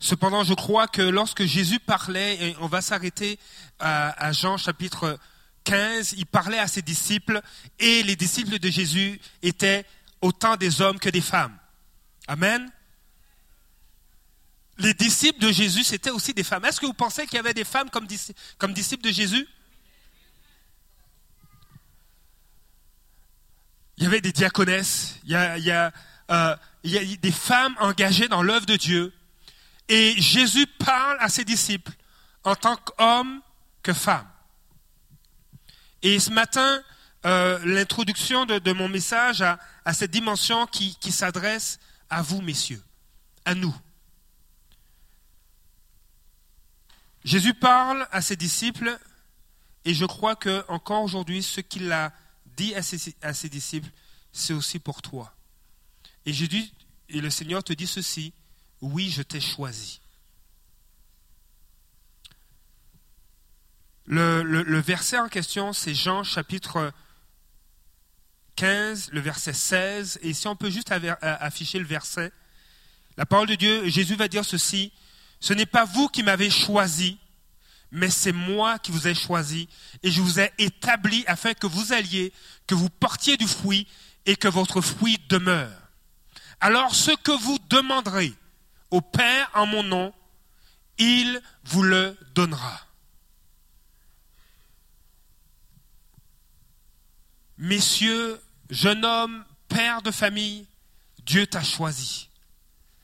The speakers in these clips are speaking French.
Cependant, je crois que lorsque Jésus parlait, et on va s'arrêter à, Jean chapitre 15, il parlait à ses disciples, et les disciples de Jésus étaient autant des hommes que des femmes. Amen. Les disciples de Jésus, c'était aussi des femmes. Est-ce que vous pensez qu'il y avait des femmes comme, disciples de Jésus? Il y avait des diaconesses, il y a, euh, il y a des femmes engagées dans l'œuvre de Dieu. Et Jésus parle à ses disciples en tant qu'homme que femme. Et ce matin, euh, l'introduction de, mon message a, cette dimension qui, s'adresse à vous, messieurs, à nous. Jésus parle à ses disciples et je crois que encore aujourd'hui, ce qu'il a dit à ses, à disciples, c'est aussi pour toi. Et le Seigneur te dit ceci oui, je t'ai choisi. Le, verset en question, c'est Jean chapitre 15, le verset 16. Et si on peut juste afficher le verset, la parole de Dieu, Jésus va dire ceci, ce n'est pas vous qui m'avez choisi, mais c'est moi qui vous ai choisi, et je vous ai établi afin que vous alliez, que vous portiez du fruit, et que votre fruit demeure. Alors ce que vous demanderez, au Père en mon nom, il vous le donnera. Messieurs, jeune homme, père de famille, Dieu t'a choisi.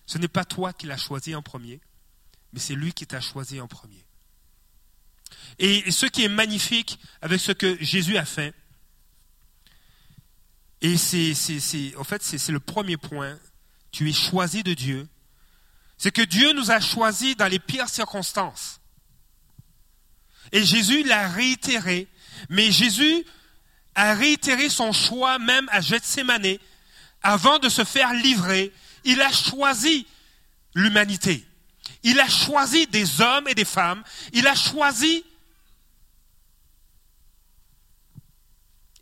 Ce n'est pas toi qui l'as choisi en premier, mais c'est lui qui t'a choisi en premier. Et ce qui est magnifique avec ce que Jésus a fait, et c'est, en fait, c'est le premier point, tu es choisi de Dieu, c'est que Dieu nous a choisis dans les pires circonstances. Et Jésus l'a réitéré, mais Jésus a réitéré son choix même à Gethsemane avant de se faire livrer. Il a choisi l'humanité. Il a choisi des hommes et des femmes. Il a choisi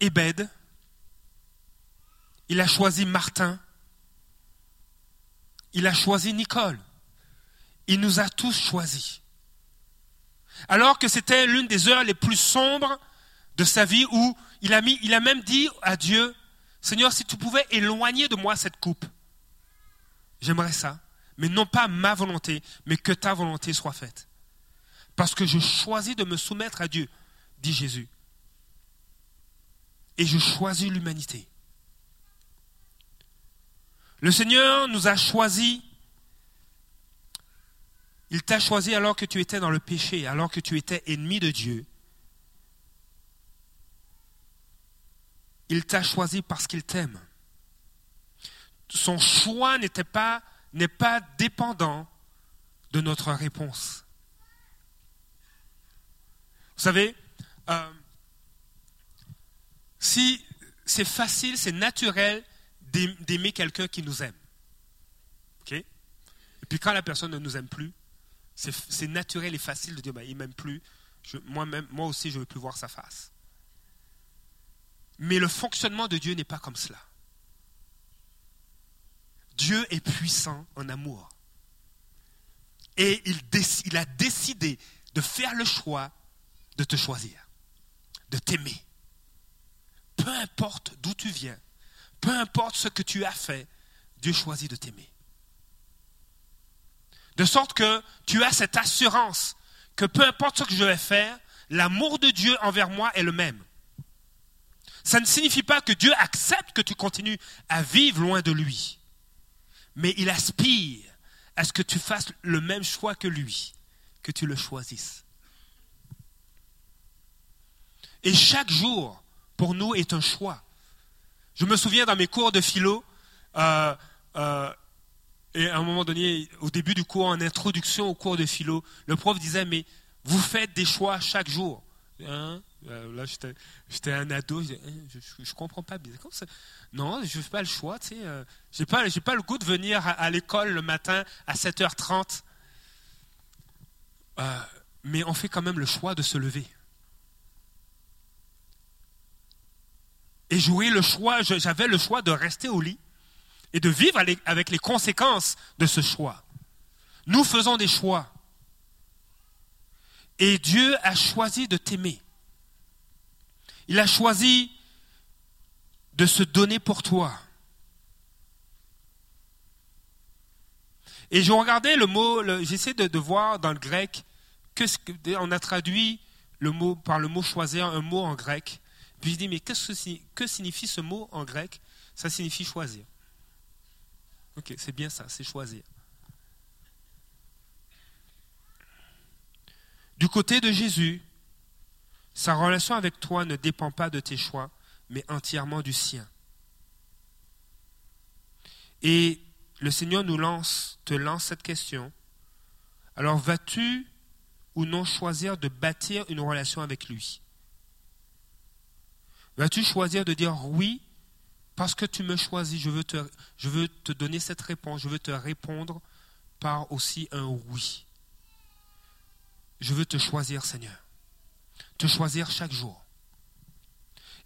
Ebed. Il a choisi Martin. Il a choisi Nicole. Il nous a tous choisis. Alors que c'était l'une des heures les plus sombres de sa vie où il a, mis, il a même dit à Dieu, Seigneur, si tu pouvais éloigner de moi cette coupe, j'aimerais ça. Mais non pas ma volonté, mais que ta volonté soit faite. Parce que je choisis de me soumettre à Dieu, dit Jésus. Et je choisis l'humanité. Le Seigneur nous a choisis. Il t'a choisi alors que tu étais dans le péché, alors que tu étais ennemi de Dieu. Il t'a choisi parce qu'il t'aime. Son choix n'était pas, n'est pas dépendant de notre réponse. Vous savez, euh, si c'est facile, c'est naturel d'aimer quelqu'un qui nous aime. OK? Et puis quand la personne ne nous aime plus, c'est naturel et facile de dire bah, il m'aime plus. moi, -même, moi aussi, je ne veux plus voir sa face. Mais le fonctionnement de Dieu n'est pas comme cela. Dieu est puissant en amour. Et il a décidé de faire le choix de te choisir, de t'aimer. Peu importe d'où tu viens, peu importe ce que tu as fait, Dieu choisit de t'aimer. De sorte que tu as cette assurance que peu importe ce que je vais faire, l'amour de Dieu envers moi est le même. Ça ne signifie pas que Dieu accepte que tu continues à vivre loin de lui. Mais il aspire à ce que tu fasses le même choix que lui, que tu le choisisses. Et chaque jour, pour nous, est un choix. Je me souviens dans mes cours de philo, euh, euh, et à un moment donné, au début du cours, en introduction au cours de philo, le prof disait, mais vous faites des choix chaque jour. Hein? Euh, là, j'étais un ado, je ne hein, comprends pas. Non, je ne fais pas le choix. Tu sais, je n'ai pas, le goût de venir à, l'école le matin à 7h30. mais on fait quand même le choix de se lever. Et jouer le choix, j'avais le choix de rester au lit et de vivre avec les conséquences de ce choix. Nous faisons des choix. Et Dieu a choisi de t'aimer. Il a choisi de se donner pour toi. Et je regardais le mot, j'essaie de, voir dans le grec, que, on a traduit par le mot choisir un mot en grec. Puis je dis, mais que, que signifie ce mot en grec? Ça signifie choisir. Ok, c'est bien ça, c'est choisir. Du côté de Jésus, sa relation avec toi ne dépend pas de tes choix, mais entièrement du sien. Et le Seigneur nous lance, te lance cette question. Alors vas-tu ou non choisir de bâtir une relation avec lui? Vas-tu choisir de dire oui parce que tu me choisis, je veux, te, donner cette réponse, je veux te répondre par aussi un oui. Je veux te choisir, Seigneur. Te choisir chaque jour.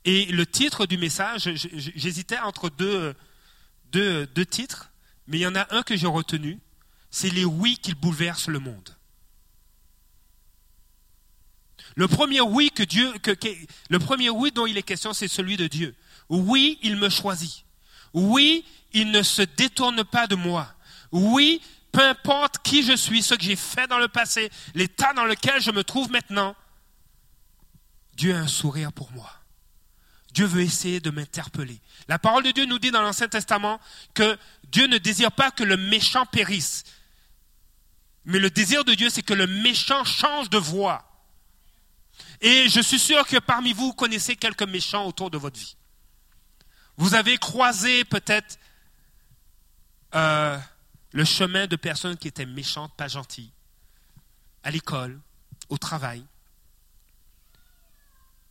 Et le titre du message, j'hésitais entre deux, deux, deux titres, mais il y en a un que j'ai retenu, c'est les oui qui bouleversent le monde. Le premier oui que Dieu, que, le premier oui dont il est question, c'est celui de Dieu. Oui, il me choisit. Oui, il ne se détourne pas de moi. Oui, peu importe qui je suis, ce que j'ai fait dans le passé, l'état dans lequel je me trouve maintenant, Dieu a un sourire pour moi. Dieu veut essayer de m'interpeller. La parole de Dieu nous dit dans l'Ancien Testament que Dieu ne désire pas que le méchant périsse. Mais le désir de Dieu, c'est que le méchant change de voie. Et je suis sûr que parmi vous, vous connaissez quelques méchants autour de votre vie. Vous avez croisé peut-être euh, le chemin de personnes qui étaient méchantes, pas gentilles, à l'école, au travail,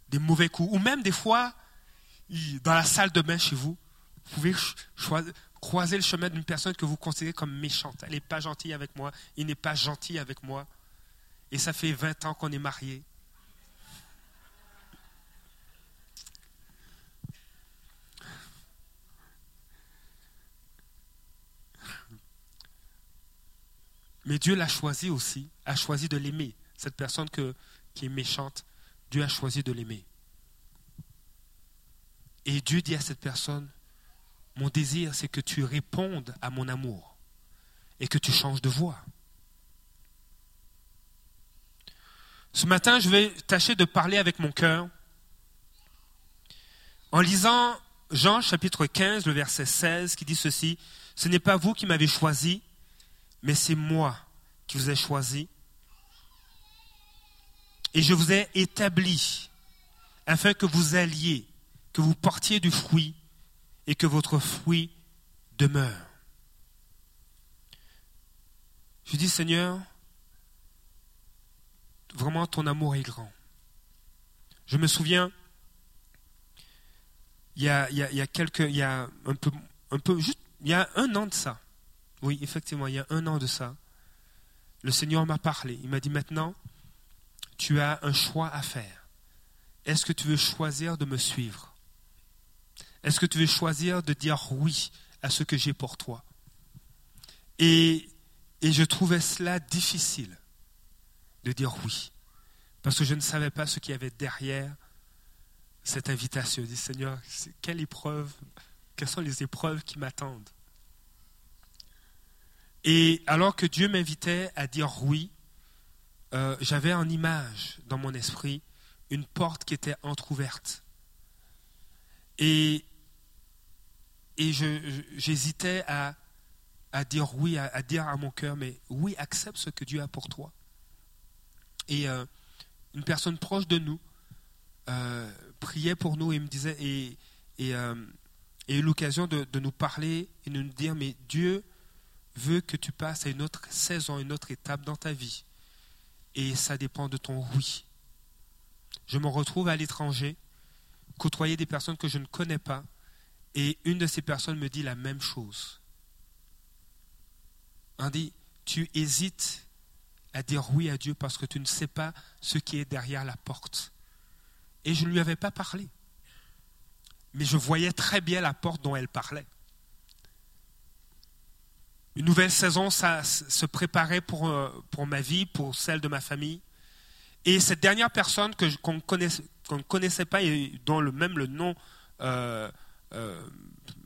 des mauvais coups, ou même des fois, dans la salle de bain chez vous, vous pouvez croiser le chemin d'une personne que vous considérez comme méchante. Elle n'est pas gentille avec moi, il n'est pas gentil avec moi. Et ça fait 20 ans qu'on est mariés. Mais Dieu l'a choisi aussi, a choisi de l'aimer. Cette personne qui est méchante, Dieu a choisi de l'aimer. Et Dieu dit à cette personne, mon désir, c'est que tu répondes à mon amour et que tu changes de voix. Ce matin, je vais tâcher de parler avec mon cœur en lisant Jean chapitre 15, le verset 16, qui dit ceci, Ce n'est pas vous qui m'avez choisi, mais c'est moi qui vous ai choisi. Et je vous ai établi afin que vous alliez, que vous portiez du fruit et que votre fruit demeure. Je dis, Seigneur, vraiment ton amour est grand. Je me souviens, il y a, quelques, il y a un peu, il y a un an de ça, oui, effectivement, il y a un an de ça, le Seigneur m'a parlé. Il m'a dit maintenant, tu as un choix à faire. Est-ce que tu veux choisir de me suivre? Est-ce que tu veux choisir de dire oui à ce que j'ai pour toi? Et, et je trouvais cela difficile de dire oui, parce que je ne savais pas ce qu'il y avait derrière cette invitation. Je dis, Seigneur, quelle épreuve, quelles sont les épreuves qui m'attendent? Et alors que Dieu m'invitait à dire oui, euh, j'avais en image dans mon esprit une porte qui était entr'ouverte. Et, et j'hésitais à, dire oui, à, dire à mon cœur, mais oui, accepte ce que Dieu a pour toi. Et euh, une personne proche de nous euh, priait pour nous et me disait, et, et, eu l'occasion de, nous parler et de nous dire, mais Dieu veut que tu passes à une autre saison, une autre étape dans ta vie. Et ça dépend de ton oui. Je me retrouve à l'étranger, côtoyer des personnes que je ne connais pas, et une de ces personnes me dit la même chose. On dit, tu hésites à dire oui à Dieu parce que tu ne sais pas ce qui est derrière la porte. Et je ne lui avais pas parlé. Mais je voyais très bien la porte dont elle parlait. Une nouvelle saison ça, se préparait pour, euh, pour ma vie, pour celle de ma famille. Et cette dernière personne que qu'on ne connaissait pas et dont le, même le nom euh, euh,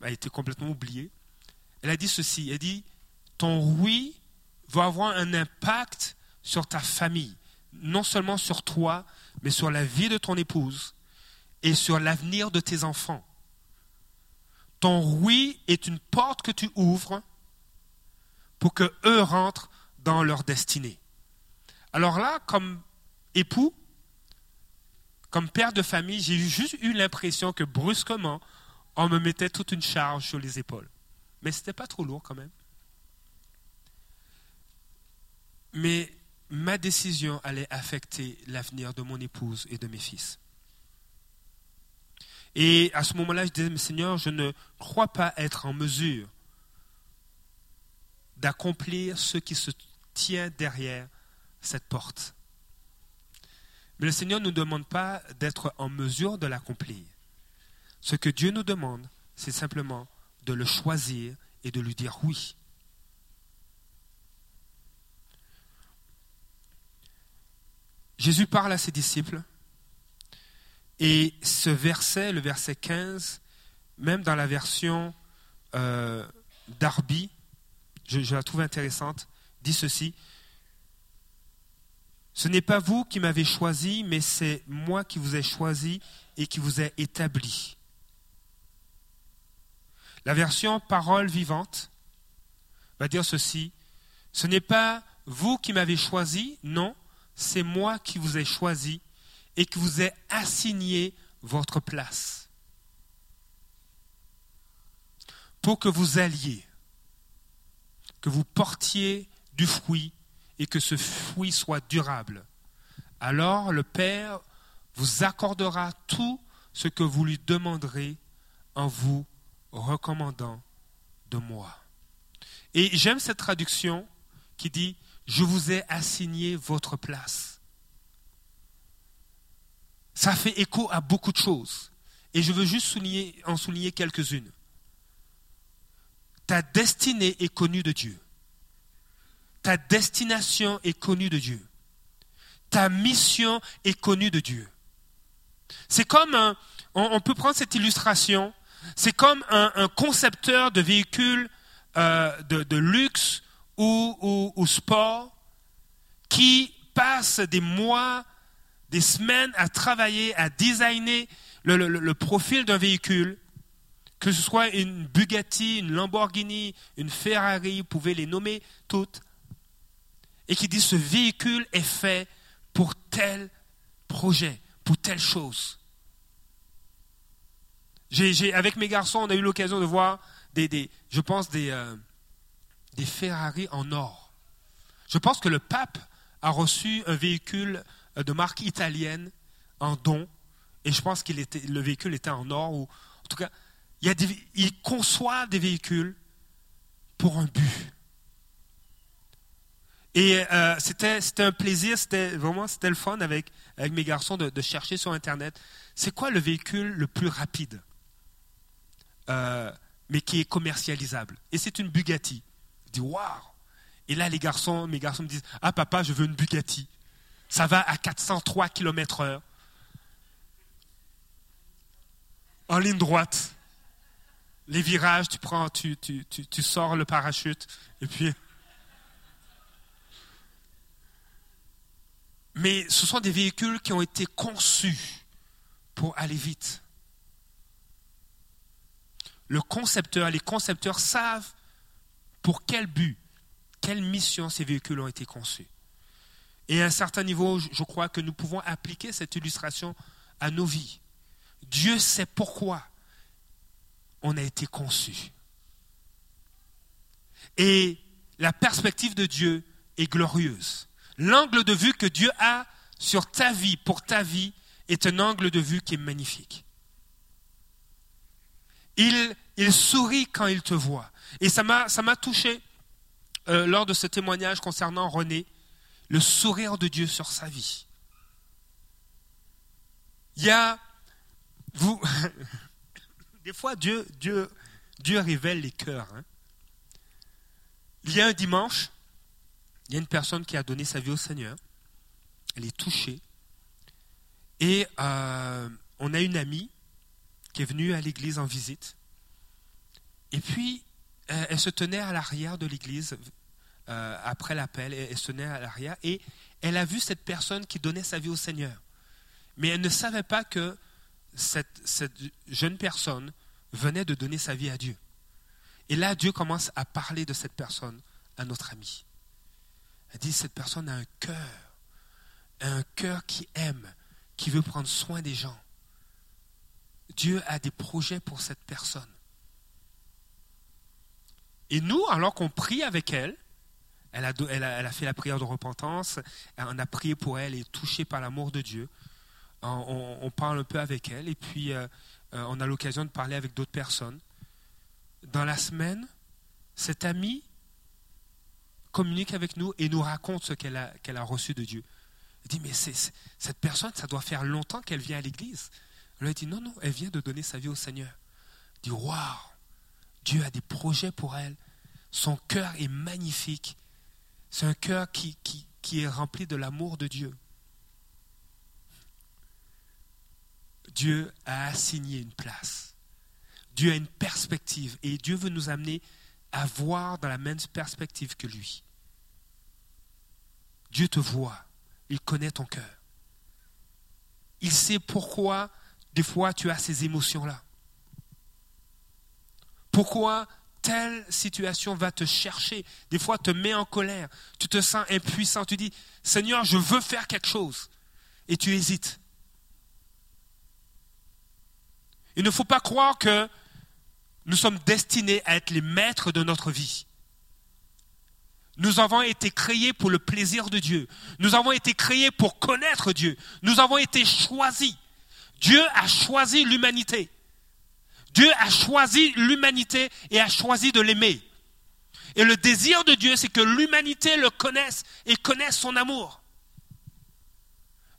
a été complètement oublié, elle a dit ceci, elle dit, ton oui va avoir un impact sur ta famille, non seulement sur toi, mais sur la vie de ton épouse et sur l'avenir de tes enfants. Ton oui est une porte que tu ouvres pour que eux rentrent dans leur destinée. Alors là, comme époux, comme père de famille, j'ai juste eu l'impression que brusquement, on me mettait toute une charge sur les épaules. Mais ce n'était pas trop lourd quand même. Mais ma décision allait affecter l'avenir de mon épouse et de mes fils. Et à ce moment-là, je disais, Seigneur, je ne crois pas être en mesure d'accomplir ce qui se tient derrière cette porte. Mais le Seigneur ne nous demande pas d'être en mesure de l'accomplir. Ce que Dieu nous demande, c'est simplement de le choisir et de lui dire oui. Jésus parle à ses disciples et ce verset, le verset 15, même dans la version euh, d'Arby, je, la trouve intéressante, dit ceci. Ce n'est pas vous qui m'avez choisi, mais c'est moi qui vous ai choisi et qui vous ai établi. La version parole vivante va dire ceci. Ce n'est pas vous qui m'avez choisi, non, c'est moi qui vous ai choisi et qui vous ai assigné votre place pour que vous alliez que vous portiez du fruit et que ce fruit soit durable. Alors le Père vous accordera tout ce que vous lui demanderez en vous recommandant de moi. Et j'aime cette traduction qui dit, je vous ai assigné votre place. Ça fait écho à beaucoup de choses. Et je veux juste en souligner quelques-unes. Ta destinée est connue de Dieu. Ta destination est connue de Dieu. Ta mission est connue de Dieu. C'est comme un, on, peut prendre cette illustration, c'est comme un, concepteur de véhicules euh, de, luxe ou, ou, sport qui passe des mois, des semaines à travailler, à designer le profil d'un véhicule que ce soit une Bugatti, une Lamborghini, une Ferrari, vous pouvez les nommer toutes, et qui dit ce véhicule est fait pour tel projet, pour telle chose. avec mes garçons, on a eu l'occasion de voir des, je pense, des, euh, des Ferrari en or. Je pense que le pape a reçu un véhicule euh, de marque italienne en don, et je pense que le véhicule était en or, ou en tout cas, il, conçoit des véhicules pour un but. Et euh, c'était, un plaisir, c'était vraiment c'était le fun avec, avec mes garçons de, chercher sur Internet. C'est quoi le véhicule le plus rapide, euh, mais qui est commercialisable? Et c'est une Bugatti. Je dis waouh Et là, les garçons, mes garçons me disent Ah, papa, je veux une Bugatti. Ça va à 403 km/h. En ligne droite les virages, tu prends, tu, tu, tu, sors le parachute, et puis. Mais ce sont des véhicules qui ont été conçus pour aller vite. Le concepteur, les concepteurs savent pour quel but, quelle mission ces véhicules ont été conçus. Et à un certain niveau, je crois que nous pouvons appliquer cette illustration à nos vies. Dieu sait pourquoi on a été conçu. Et la perspective de Dieu est glorieuse. L'angle de vue que Dieu a sur ta vie, pour ta vie, est un angle de vue qui est magnifique. Il, sourit quand il te voit. Et ça m'a, ça m'a touché euh, lors de ce témoignage concernant René, le sourire de Dieu sur sa vie. Il y a, vous, Des fois, Dieu, révèle les cœurs. Hein. Il y a un dimanche, il y a une personne qui a donné sa vie au Seigneur. Elle est touchée. Et euh, on a une amie qui est venue à l'église en visite. Et puis, elle, se tenait à l'arrière de l'église euh, après l'appel. Elle se tenait à l'arrière. Et elle a vu cette personne qui donnait sa vie au Seigneur. Mais elle ne savait pas que cette, jeune personne venait de donner sa vie à Dieu. Et là, Dieu commence à parler de cette personne à notre ami. Elle dit, cette personne a un cœur, un cœur qui aime, qui veut prendre soin des gens. Dieu a des projets pour cette personne. Et nous, alors qu'on prie avec elle, elle a, elle, a, fait la prière de repentance, on a prié pour elle et touchée par l'amour de Dieu. On, parle un peu avec elle et puis euh, euh, on a l'occasion de parler avec d'autres personnes. Dans la semaine, cette amie communique avec nous et nous raconte ce qu'elle a, reçu de Dieu. Elle dit, mais c'est, cette personne, ça doit faire longtemps qu'elle vient à l'église. Elle dit, non, non, elle vient de donner sa vie au Seigneur. Elle dit, waouh, Dieu a des projets pour elle. Son cœur est magnifique. C'est un cœur qui est rempli de l'amour de Dieu. Dieu a assigné une place. Dieu a une perspective et Dieu veut nous amener à voir dans la même perspective que lui. Dieu te voit, il connaît ton cœur. Il sait pourquoi des fois tu as ces émotions-là. Pourquoi telle situation va te chercher, des fois te met en colère, tu te sens impuissant, tu dis, Seigneur, je veux faire quelque chose, et tu hésites. Il ne faut pas croire que nous sommes destinés à être les maîtres de notre vie. Nous avons été créés pour le plaisir de Dieu. Nous avons été créés pour connaître Dieu. Nous avons été choisis. Dieu a choisi l'humanité. Dieu a choisi l'humanité et a choisi de l'aimer. Et le désir de Dieu, c'est que l'humanité le connaisse et connaisse son amour.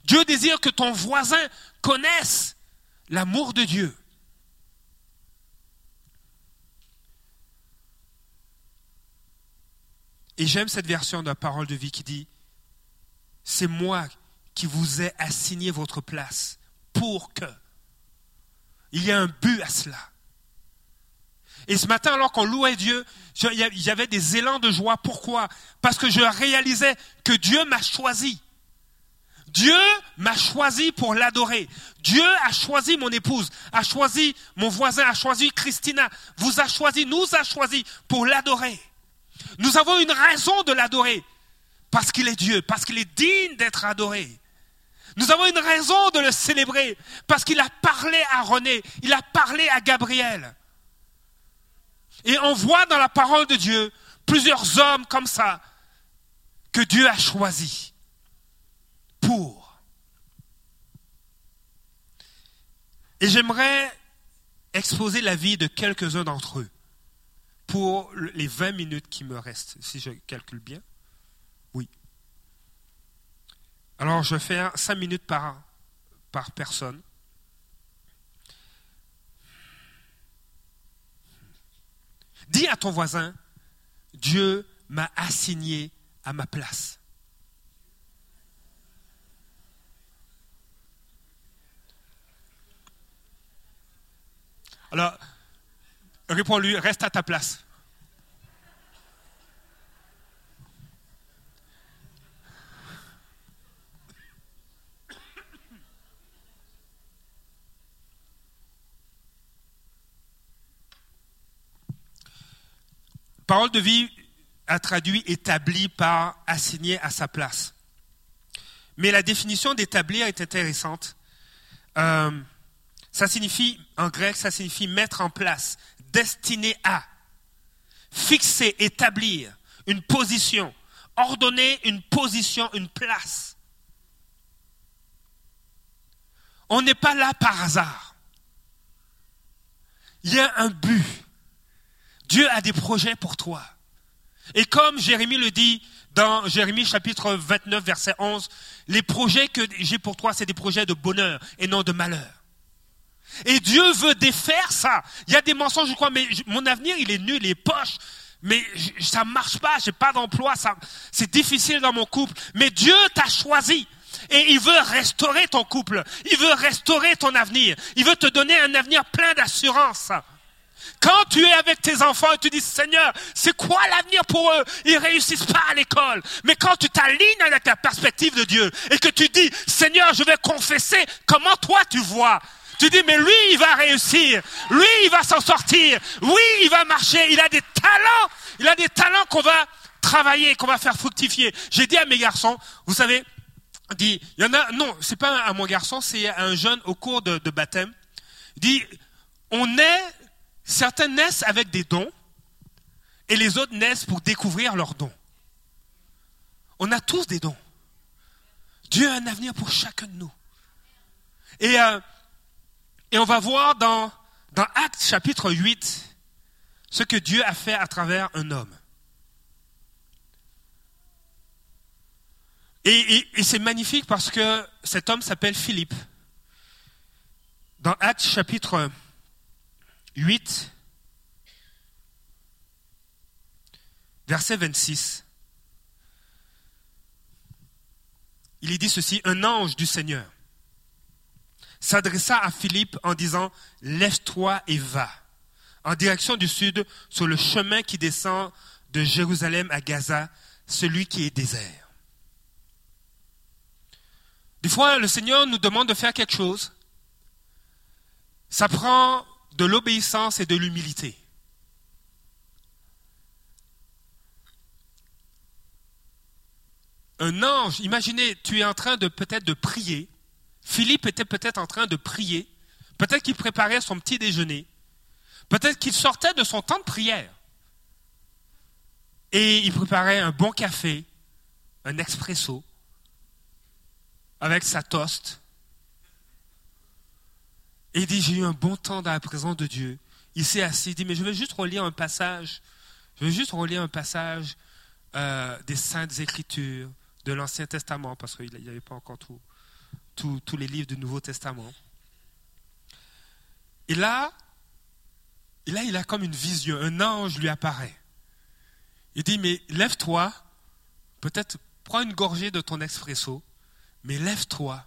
Dieu désire que ton voisin connaisse l'amour de Dieu. Et j'aime cette version de la parole de vie qui dit, c'est moi qui vous ai assigné votre place pour que. Il y a un but à cela. Et ce matin, alors qu'on louait Dieu, j'avais des élans de joie. Pourquoi? Parce que je réalisais que Dieu m'a choisi. Dieu m'a choisi pour l'adorer. Dieu a choisi mon épouse, a choisi mon voisin, a choisi Christina, vous a choisi, nous a choisi pour l'adorer. Nous avons une raison de l'adorer. Parce qu'il est Dieu, parce qu'il est digne d'être adoré. Nous avons une raison de le célébrer, parce qu'il a parlé à René, il a parlé à Gabriel. Et on voit dans la parole de Dieu plusieurs hommes comme ça que Dieu a choisis pour. Et j'aimerais exposer la vie de quelques-uns d'entre eux pour les 20 minutes qui me restent, si je calcule bien. Oui. Alors, je faire 5 minutes par, par personne. Dis à ton voisin, Dieu m'a assigné à ma place. Alors, Réponds-lui, reste à ta place. Parole de vie a traduit établi par assigné à sa place. Mais la définition d'établir est intéressante. Euh, ça signifie, en grec, ça signifie mettre en place, destiné à fixer, établir une position, ordonner une position, une place. On n'est pas là par hasard. Il y a un but. Dieu a des projets pour toi. Et comme Jérémie le dit dans Jérémie chapitre 29 verset 11, les projets que j'ai pour toi, c'est des projets de bonheur et non de malheur. Et Dieu veut défaire ça. Il y a des mensonges, je crois, mais mon avenir, il est nul, il est poche. mais ça ne marche pas, j'ai pas d'emploi, c'est difficile dans mon couple. Mais Dieu t'a choisi. Et il veut restaurer ton couple. Il veut restaurer ton avenir. Il veut te donner un avenir plein d'assurance. Quand tu es avec tes enfants et tu dis, Seigneur, c'est quoi l'avenir pour eux? Ils réussissent pas à l'école. Mais quand tu t'alignes avec la perspective de Dieu et que tu dis, Seigneur, je vais confesser comment toi tu vois. Tu dis, mais lui, il va réussir. Lui, il va s'en sortir. Oui, il va marcher. Il a des talents. Il a des talents qu'on va travailler, qu'on va faire fructifier. J'ai dit à mes garçons, vous savez, dit, il y en a, non, c'est pas à mon garçon, c'est à un jeune au cours de, baptême. Il dit, on est, certains naissent avec des dons et les autres naissent pour découvrir leurs dons. On a tous des dons. Dieu a un avenir pour chacun de nous. Et, euh, et on va voir dans, Actes chapitre 8 ce que Dieu a fait à travers un homme. Et, c'est magnifique parce que cet homme s'appelle Philippe. Dans Actes chapitre 8, verset 26, il y dit ceci, un ange du Seigneur s'adressa à Philippe en disant, Lève-toi et va en direction du sud sur le chemin qui descend de Jérusalem à Gaza, celui qui est désert. Des fois, le Seigneur nous demande de faire quelque chose. Ça prend de l'obéissance et de l'humilité. Un ange, imaginez, tu es en train de peut-être de prier. Philippe était peut-être en train de prier. Peut-être qu'il préparait son petit déjeuner. Peut-être qu'il sortait de son temps de prière. Et il préparait un bon café, un expresso avec sa toast. Et il dit, j'ai eu un bon temps dans la présence de Dieu. Il s'est assis, il dit, mais je vais juste relire un passage, je vais juste relire un passage euh, des Saintes Écritures, de l'Ancien Testament, parce qu'il n'y avait pas encore tous les livres du Nouveau Testament. Et là, et là, il a comme une vision, un ange lui apparaît. Il dit, mais lève-toi, peut-être prends une gorgée de ton expresso, mais lève-toi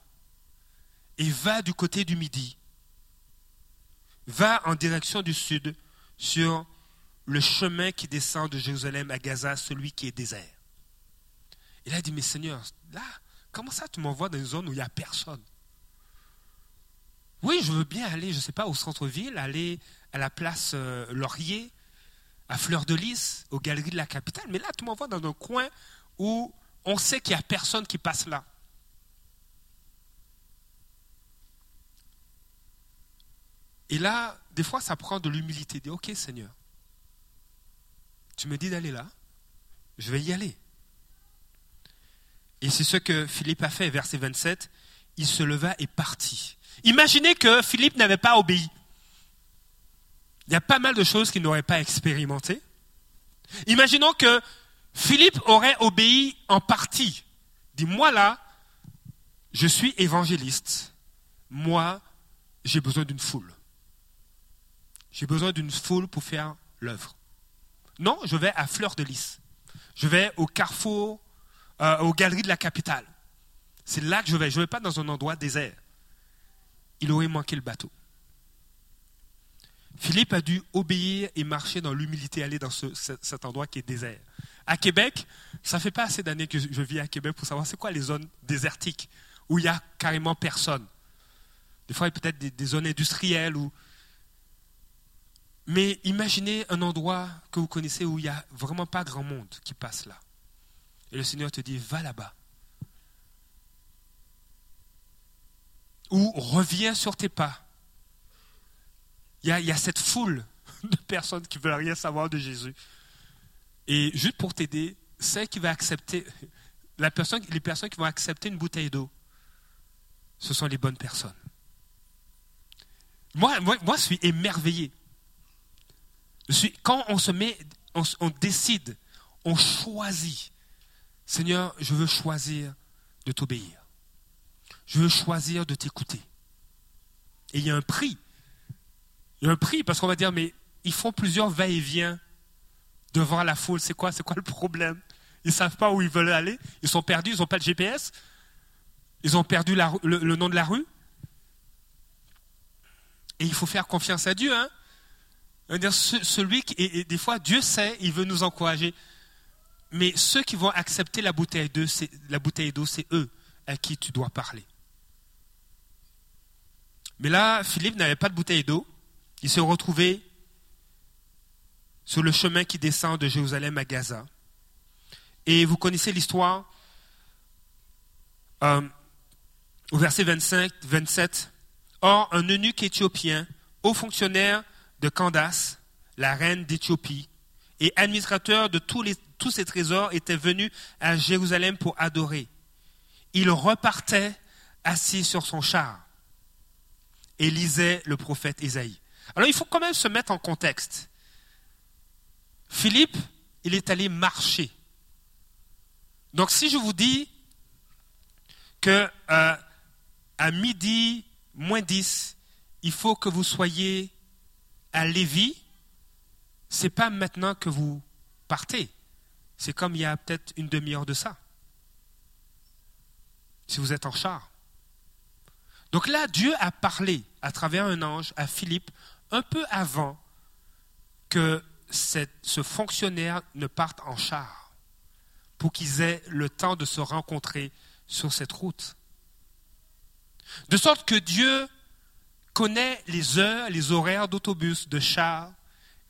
et va du côté du midi. Va en direction du sud sur le chemin qui descend de Jérusalem à Gaza, celui qui est désert. Il a dit, mais Seigneur, là, comment ça tu m'envoies dans une zone où il n'y a personne? Oui, je veux bien aller, je ne sais pas, au centre-ville, aller à la place euh, Laurier, à Fleur de Lys, aux galeries de la capitale, mais là, tu m'envoies dans un coin où on sait qu'il n'y a personne qui passe là. Et là, des fois, ça prend de l'humilité. Dire, ok Seigneur, tu me dis d'aller là, je vais y aller. Et c'est ce que Philippe a fait, verset 27. Il se leva et partit. Imaginez que Philippe n'avait pas obéi. Il y a pas mal de choses qu'il n'aurait pas expérimentées. Imaginons que Philippe aurait obéi en partie. Dis, moi là, je suis évangéliste. Moi, j'ai besoin d'une foule. J'ai besoin d'une foule pour faire l'œuvre. Non, je vais à Fleur de Lys. Je vais au carrefour, euh, aux galeries de la capitale. C'est là que je vais. Je ne vais pas dans un endroit désert. Il aurait manqué le bateau. Philippe a dû obéir et marcher dans l'humilité, aller dans cet endroit qui est désert. À Québec, ça fait pas assez d'années que je vis à Québec pour savoir c'est quoi les zones désertiques où il y a carrément personne. Des fois, il y a peut-être des, zones industrielles mais imaginez un endroit que vous connaissez où il n'y a vraiment pas grand monde qui passe là. Et le Seigneur te dit, va là-bas. Ou reviens sur tes pas. Il y, a, cette foule de personnes qui veulent rien savoir de Jésus. Et juste pour t'aider, celle qui va accepter, les personnes qui vont accepter une bouteille d'eau, ce sont les bonnes personnes. Moi, moi, moi je suis émerveillé quand on se met, on, décide, on choisit, Seigneur, je veux choisir de t'obéir. Je veux choisir de t'écouter. Et il y a un prix. Il y a un prix parce qu'on va dire, mais ils font plusieurs va-et-vient devant la foule. C'est quoi, c'est quoi le problème? Ils ne savent pas où ils veulent aller. Ils sont perdus, ils n'ont pas de GPS. Ils ont perdu le, nom de la rue. Et il faut faire confiance à Dieu. Hein celui qui, des fois, Dieu sait, il veut nous encourager. Mais ceux qui vont accepter la bouteille d'eau, c'est eux à qui tu dois parler. Mais là, Philippe n'avait pas de bouteille d'eau. Il s'est retrouvé sur le chemin qui descend de Jérusalem à Gaza. Et vous connaissez l'histoire euh, au verset 25, 27. Or, un eunuque éthiopien, haut fonctionnaire de Candace, la reine d'Éthiopie, et administrateur de tous, les, tous ces trésors, était venu à Jérusalem pour adorer. Il repartait assis sur son char et lisait le prophète Isaïe. Alors il faut quand même se mettre en contexte. Philippe, il est allé marcher. Donc si je vous dis que euh, à midi moins 10, il faut que vous soyez à Lévis, c'est pas maintenant que vous partez. C'est comme il y a peut-être une demi-heure de ça. Si vous êtes en char. Donc là, Dieu a parlé à travers un ange à Philippe un peu avant que ce fonctionnaire ne parte en char, pour qu'ils aient le temps de se rencontrer sur cette route. De sorte que Dieu connaît les heures, les horaires d'autobus, de char,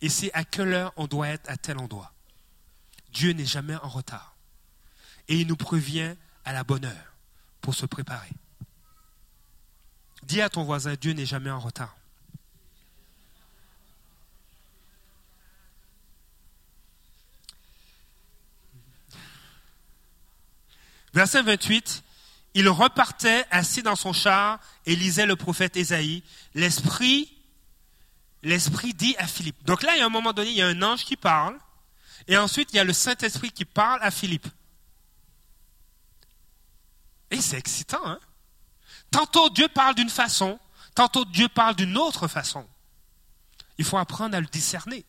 et sait à quelle heure on doit être à tel endroit. Dieu n'est jamais en retard. Et il nous prévient à la bonne heure pour se préparer. Dis à ton voisin, Dieu n'est jamais en retard. Verset 28, il repartait assis dans son char et lisait le prophète Ésaïe. L'esprit, l'esprit dit à Philippe. Donc là, il y a un moment donné, il y a un ange qui parle, et ensuite il y a le Saint-Esprit qui parle à Philippe. Et c'est excitant, hein? Tantôt Dieu parle d'une façon, tantôt Dieu parle d'une autre façon. Il faut apprendre à le discerner.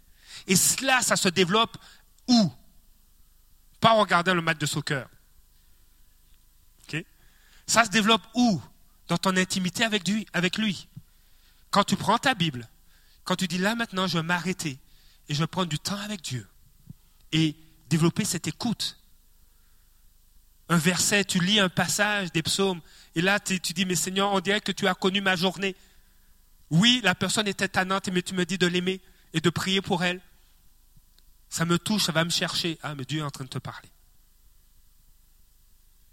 Et cela, ça se développe où? Pas en regardant le match de soccer. Ça se développe où? Dans ton intimité avec lui, avec lui. Quand tu prends ta Bible, quand tu dis là maintenant, je vais m'arrêter et je vais prendre du temps avec Dieu et développer cette écoute. Un verset, tu lis un passage des psaumes et là, tu dis, mais Seigneur, on dirait que tu as connu ma journée. Oui, la personne était tannante, mais tu me dis de l'aimer et de prier pour elle. Ça me touche, ça va me chercher. Ah, mais Dieu est en train de te parler.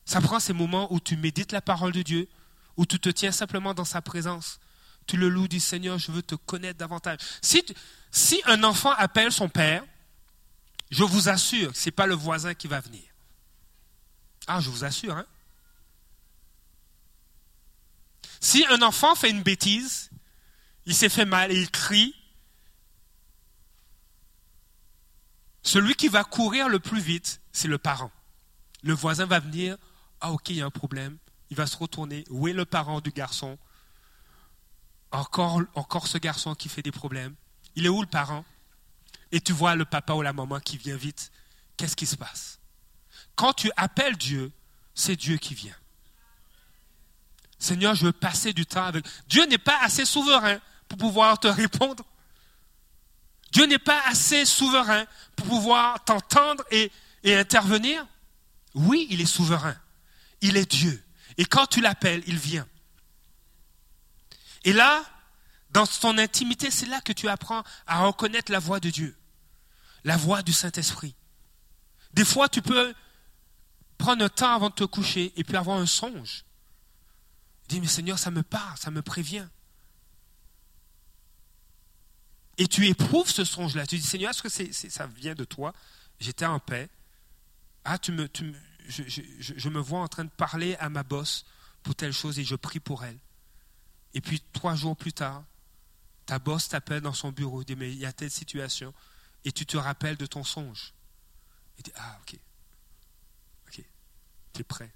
Ça prend ces moments où tu médites la parole de Dieu, où tu te tiens simplement dans sa présence. Tu le loues, du Seigneur, je veux te connaître davantage. Si, si un enfant appelle son père, je vous assure que ce n'est pas le voisin qui va venir. Ah, je vous assure, hein? Si un enfant fait une bêtise, il s'est fait mal et il crie, celui qui va courir le plus vite, c'est le parent. Le voisin va venir, ah ok, il y a un problème, il va se retourner, où est le parent du garçon? Encore, encore ce garçon qui fait des problèmes. Il est où le parent? Et tu vois le papa ou la maman qui vient vite. Qu'est-ce qui se passe? Quand tu appelles Dieu, c'est Dieu qui vient. Seigneur, je veux passer du temps avec. Dieu n'est pas assez souverain pour pouvoir te répondre. Dieu n'est pas assez souverain pour pouvoir t'entendre et, et intervenir. Oui, il est souverain. Il est Dieu. Et quand tu l'appelles, il vient. Et là, dans ton intimité, c'est là que tu apprends à reconnaître la voix de Dieu, la voix du Saint-Esprit. Des fois, tu peux prendre un temps avant de te coucher et puis avoir un songe. Dis, mais Seigneur, ça me parle, ça me prévient. Et tu éprouves ce songe-là. Tu dis, Seigneur, est-ce que ça vient de toi? J'étais en paix. Ah, tu me, je, je, me vois en train de parler à ma bosse pour telle chose et je prie pour elle. Et puis trois jours plus tard, ta bosse t'appelle dans son bureau, dit, mais il y a telle situation, et tu te rappelles de ton songe. Et dis, ah, ok. Ok. Tu es prêt.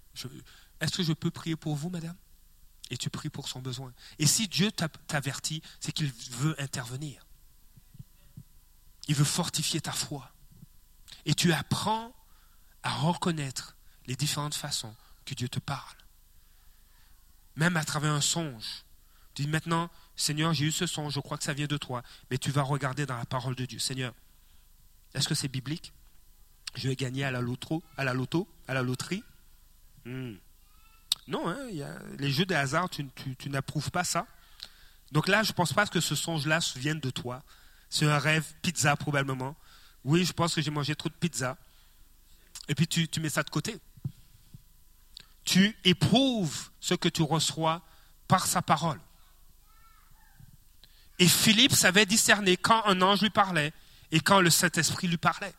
Est-ce que je peux prier pour vous, madame? Et tu pries pour son besoin. Et si Dieu t'avertit, c'est qu'il veut intervenir. Il veut fortifier ta foi. Et tu apprends à reconnaître les différentes façons que Dieu te parle. Même à travers un songe. Tu dis maintenant, Seigneur, j'ai eu ce songe, je crois que ça vient de toi. Mais tu vas regarder dans la parole de Dieu. Seigneur, est-ce que c'est biblique? Je vais gagner à la loto, à la loterie? Hmm. Non, hein, les jeux de hasard, tu, n'approuves pas ça. Donc là, je ne pense pas que ce songe-là vienne de toi. C'est un rêve, pizza probablement. Oui, je pense que j'ai mangé trop de pizza. Et puis tu mets ça de côté. Tu éprouves ce que tu reçois par sa parole. Et Philippe savait discerner quand un ange lui parlait et quand le Saint-Esprit lui parlait.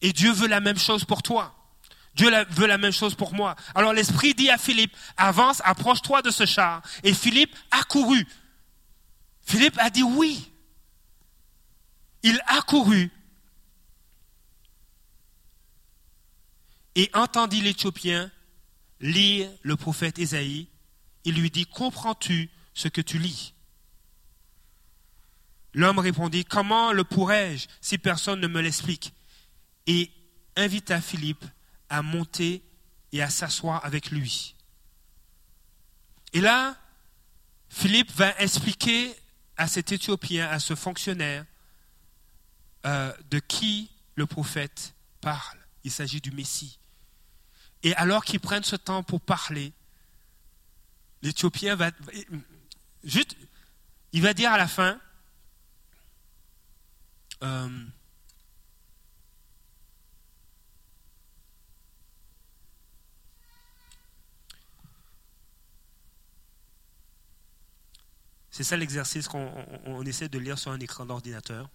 Et Dieu veut la même chose pour toi. Dieu veut la même chose pour moi. Alors l'Esprit dit à Philippe, avance, approche-toi de ce char. Et Philippe a couru. Philippe a dit oui. Il a couru et entendit l'Éthiopien lire le prophète Ésaïe. Il lui dit, comprends-tu ce que tu lis? L'homme répondit, comment le pourrais-je si personne ne me l'explique? Et invita Philippe à monter et à s'asseoir avec lui. Et là, Philippe va expliquer à cet Éthiopien, à ce fonctionnaire, euh, de qui le prophète parle. Il s'agit du Messie. Et alors qu'ils prennent ce temps pour parler, l'Éthiopien va dire à la fin, euh, C'est ça l'exercice qu'on essaie de lire sur un écran d'ordinateur.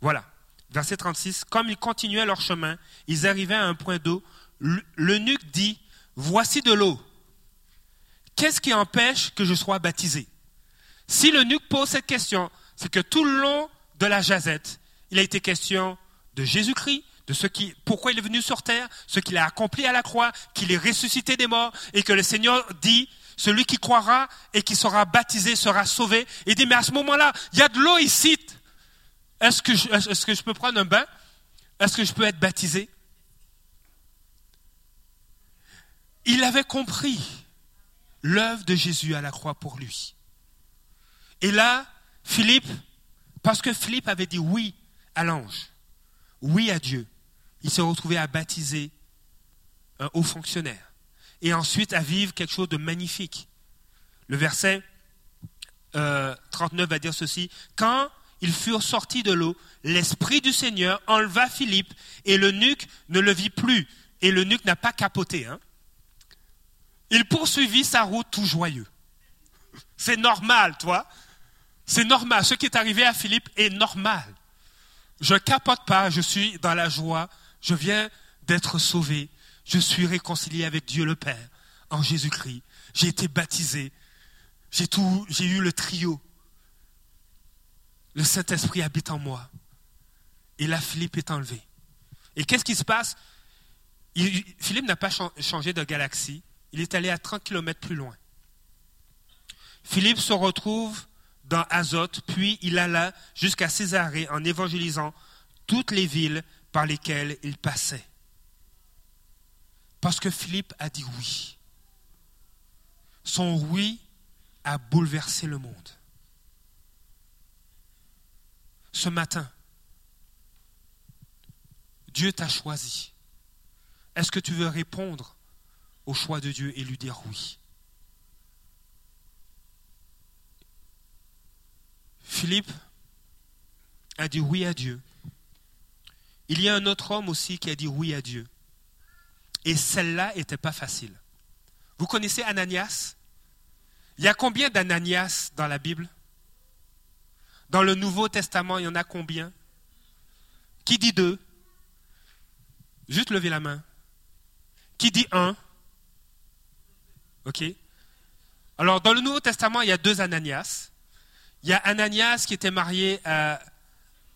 Voilà. Verset 36. Comme ils continuaient leur chemin, ils arrivaient à un point d'eau. L'eunuque dit, voici de l'eau. Qu'est-ce qui empêche que je sois baptisé? Si l'eunuque pose cette question, c'est que tout le long de la jazette, il a été question de Jésus-Christ, de ce qui, pourquoi il est venu sur terre, ce qu'il a accompli à la croix, qu'il est ressuscité des morts, et que le Seigneur dit, celui qui croira et qui sera baptisé sera sauvé. Il dit, mais à ce moment-là, il y a de l'eau ici. Est-ce que, je, est-ce que je peux prendre un bain? Est-ce que je peux être baptisé? Il avait compris l'œuvre de Jésus à la croix pour lui. Et là, Philippe, parce que Philippe avait dit oui à l'ange, oui à Dieu, il s'est retrouvé à baptiser un haut fonctionnaire et ensuite à vivre quelque chose de magnifique. Le verset 39 euh, va dire ceci, quand ils furent sortis de l'eau, l'Esprit du Seigneur enleva Philippe et le nuque ne le vit plus. Et le nuque n'a pas capoté. Hein. Il poursuivit sa route tout joyeux. C'est normal, toi. C'est normal. Ce qui est arrivé à Philippe est normal. Je capote pas, je suis dans la joie. Je viens d'être sauvé. Je suis réconcilié avec Dieu le Père en Jésus-Christ. J'ai été baptisé. J'ai tout, j'ai eu le trio. Le Saint-Esprit habite en moi. Et là, Philippe est enlevé. Et qu'est-ce qui se passe? Philippe n'a pas changé de galaxie. Il est allé à 30 km plus loin. Philippe se retrouve dans Azote, puis il alla jusqu'à Césarée en évangélisant toutes les villes par lesquelles il passait. Parce que Philippe a dit oui. Son oui a bouleversé le monde. Ce matin, Dieu t'a choisi. Est-ce que tu veux répondre au choix de Dieu et lui dire oui? Philippe a dit oui à Dieu. Il y a un autre homme aussi qui a dit oui à Dieu. Et celle-là n'était pas facile. Vous connaissez Ananias? Il y a combien d'Ananias dans la Bible? Dans le Nouveau Testament, il y en a combien? Qui dit deux? Juste levez la main. Qui dit un? Ok. Alors, dans le Nouveau Testament, il y a deux Ananias. Il y a Ananias qui était marié à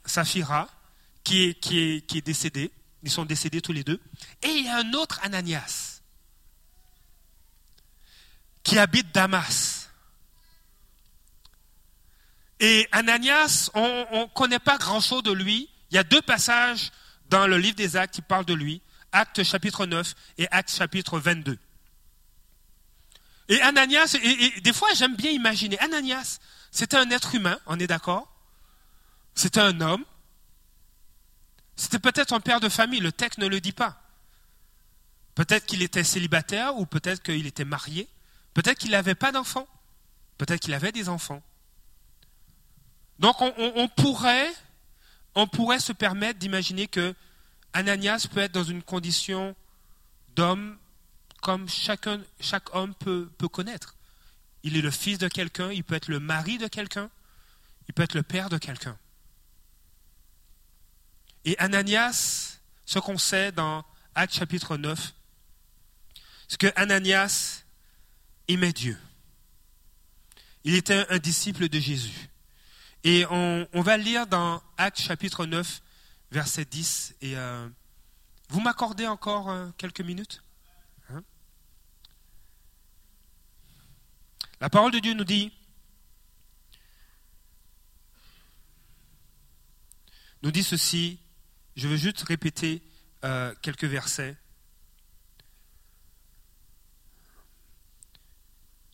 Saphira, qui est, décédé. Ils sont décédés tous les deux. Et il y a un autre Ananias qui habite Damas. Et Ananias, on ne connaît pas grand-chose de lui. Il y a deux passages dans le livre des Actes qui parlent de lui, Actes chapitre 9 et Actes chapitre 22. Et Ananias, et, des fois j'aime bien imaginer, Ananias, c'était un être humain, on est d'accord? C'était un homme. C'était peut-être un père de famille, le texte ne le dit pas. Peut-être qu'il était célibataire ou peut-être qu'il était marié. Peut-être qu'il n'avait pas d'enfants. Peut-être qu'il avait des enfants. Donc on, pourrait, se permettre d'imaginer que Ananias peut être dans une condition d'homme comme chacun, chaque homme peut connaître. Il est le fils de quelqu'un, il peut être le mari de quelqu'un, il peut être le père de quelqu'un. Et Ananias, ce qu'on sait dans Actes chapitre 9, c'est que Ananias aimait Dieu. Il était un disciple de Jésus. Et on, va lire dans Actes chapitre 9, verset 10. Et euh, vous m'accordez encore euh, quelques minutes? La parole de Dieu nous dit, nous dit ceci, je veux juste répéter euh, quelques versets.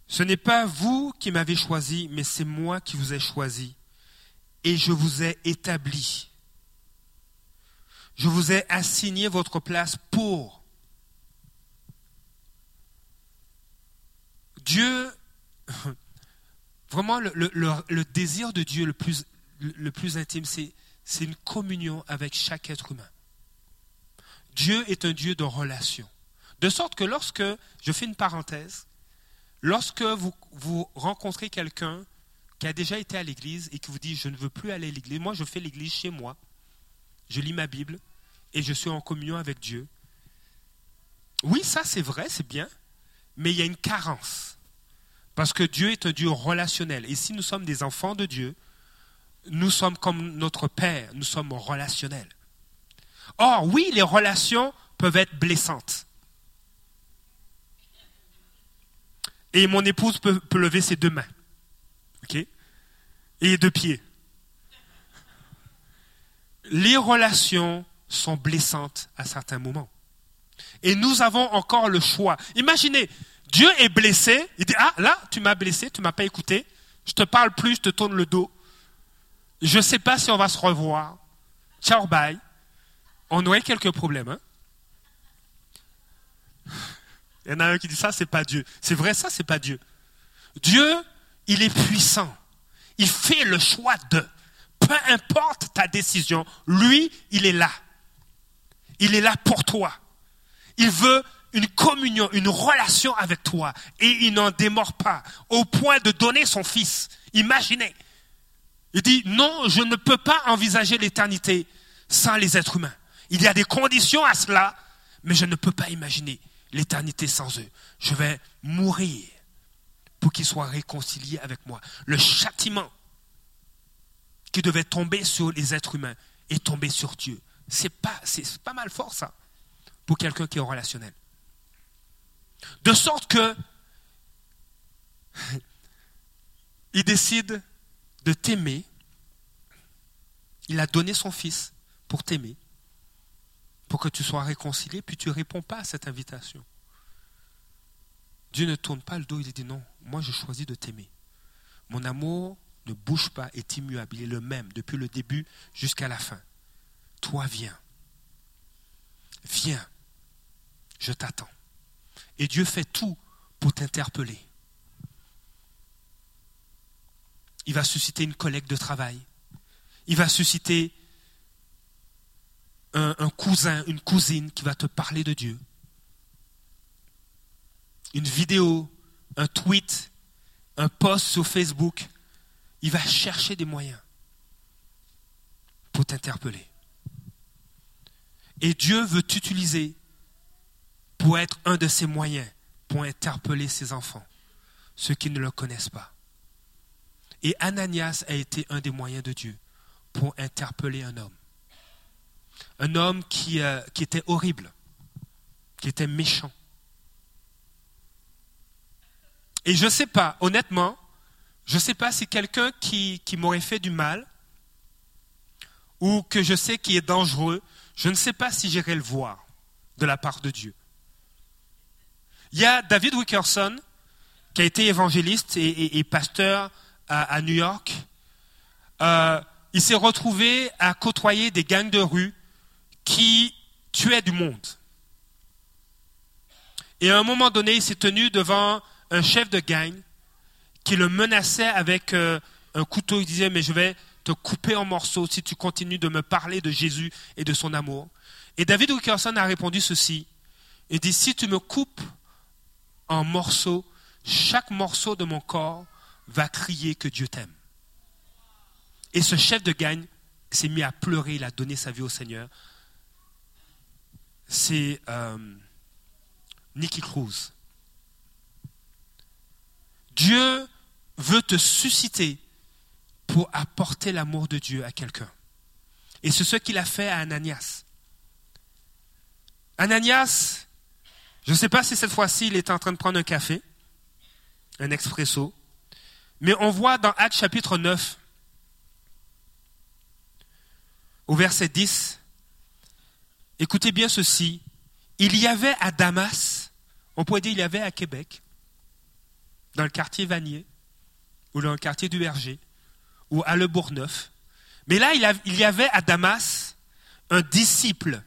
Ce n'est pas vous qui m'avez choisi, mais c'est moi qui vous ai choisi. Et je vous ai établi. Je vous ai assigné votre place pour. Dieu, vraiment le, désir de Dieu le plus, intime, c'est une communion avec chaque être humain. Dieu est un Dieu de relation. De sorte que lorsque, je fais une parenthèse, Lorsque vous, rencontrez quelqu'un qui a déjà été à l'église et qui vous dit je ne veux plus aller à l'église, moi je fais l'église chez moi, je lis ma Bible et je suis en communion avec Dieu. Oui, ça c'est vrai, c'est bien, mais il y a une carence. Parce que Dieu est un Dieu relationnel. Et si nous sommes des enfants de Dieu, nous sommes comme notre Père, nous sommes relationnels. Or, oui, les relations peuvent être blessantes. Et mon épouse peut, lever ses deux mains. OK? Et deux pieds. Les relations sont blessantes à certains moments. Et nous avons encore le choix. Imaginez, Dieu est blessé. Il dit, ah là, tu m'as blessé, tu m'as pas écouté. Je te parle plus, je te tourne le dos. Je ne sais pas si on va se revoir. Ciao, bye. On aurait quelques problèmes. Hein il y en a un qui dit ça, c'est pas Dieu. C'est vrai, ça, c'est pas Dieu. Dieu, il est puissant. Il fait le choix de. Peu importe ta décision, lui, il est là. Il est là pour toi. Il veut une communion, une relation avec toi. Et il n'en démord pas au point de donner son fils. Imaginez. Il dit, non, je ne peux pas envisager l'éternité sans les êtres humains. Il y a des conditions à cela, mais je ne peux pas imaginer l'éternité sans eux. Je vais mourir pour qu'ils soient réconciliés avec moi. Le châtiment qui devait tomber sur les êtres humains est tombé sur Dieu. C'est pas, c'est pas mal fort ça pour quelqu'un qui est relationnel. De sorte que il décide de t'aimer. Il a donné son fils pour t'aimer pour que tu sois réconcilié, puis tu ne réponds pas à cette invitation. Dieu ne tourne pas le dos, il dit non, moi je choisis de t'aimer. Mon amour ne bouge pas, est immuable, il est le même depuis le début jusqu'à la fin. Toi viens. Viens. Je t'attends. Et Dieu fait tout pour t'interpeller. Il va susciter une collègue de travail. Il va susciter un, cousin, une cousine qui va te parler de Dieu. Une vidéo, un tweet, un post sur Facebook. Il va chercher des moyens pour t'interpeller. Et Dieu veut t'utiliser pour être un de ses moyens pour interpeller ses enfants, ceux qui ne le connaissent pas. Et Ananias a été un des moyens de Dieu pour interpeller un homme un homme qui, euh, qui était horrible, qui était méchant. Et je ne sais pas, honnêtement, je ne sais pas si quelqu'un qui, qui m'aurait fait du mal, ou que je sais qui est dangereux, je ne sais pas si j'irai le voir de la part de Dieu. Il y a David Wickerson, qui a été évangéliste et, pasteur à, New York. Euh, il s'est retrouvé à côtoyer des gangs de rue qui tuaient du monde. Et à un moment donné, il s'est tenu devant un chef de gang qui le menaçait avec euh, un couteau. Il disait, mais je vais te couper en morceaux si tu continues de me parler de Jésus et de son amour. Et David Wilkerson a répondu ceci. Il dit, si tu me coupes en morceaux, chaque morceau de mon corps va crier que Dieu t'aime. Et ce chef de gang s'est mis à pleurer, il a donné sa vie au Seigneur. C'est euh, Nicky Cruz. Dieu veut te susciter pour apporter l'amour de Dieu à quelqu'un. Et c'est ce qu'il a fait à Ananias. Ananias, je ne sais pas si cette fois-ci il était en train de prendre un café, un expresso, mais on voit dans Actes chapitre 9, au verset 10, écoutez bien ceci, il y avait à Damas, on pourrait dire il y avait à Québec, dans le quartier Vanier, ou dans le quartier du Berger, ou à Le Bourgneuf, mais là il y avait à Damas un disciple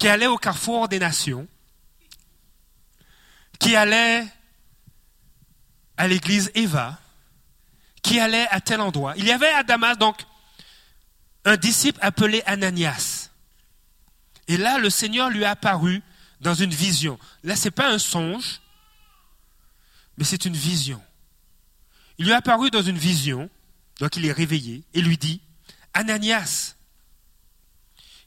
qui allait au carrefour des nations, qui allait à l'église Eva, qui allait à tel endroit. Il y avait à Damas donc un disciple appelé Ananias. Et là, le Seigneur lui a apparu dans une vision. Là, ce n'est pas un songe, mais c'est une vision. Il lui a apparu dans une vision, donc il est réveillé, et lui dit, Ananias.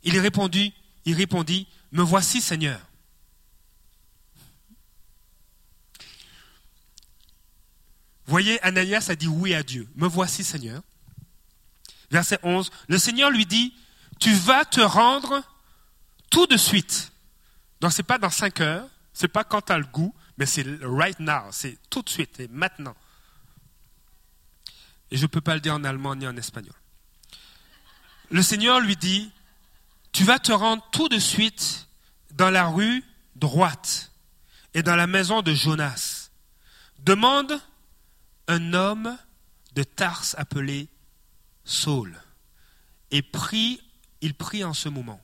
Il répondit, il répondit, Me voici, Seigneur. Voyez, Ananias a dit oui à Dieu. Me voici, Seigneur. Verset 11. Le Seigneur lui dit, tu vas te rendre tout de suite. Donc, ce n'est pas dans cinq heures, ce n'est pas quand tu as le goût, mais c'est right now, c'est tout de suite, et maintenant. Et je ne peux pas le dire en allemand ni en espagnol. Le Seigneur lui dit, tu vas te rendre tout de suite dans la rue droite et dans la maison de Jonas. Demande un homme de Tarse appelé Saul. Et prie, il prie en ce moment.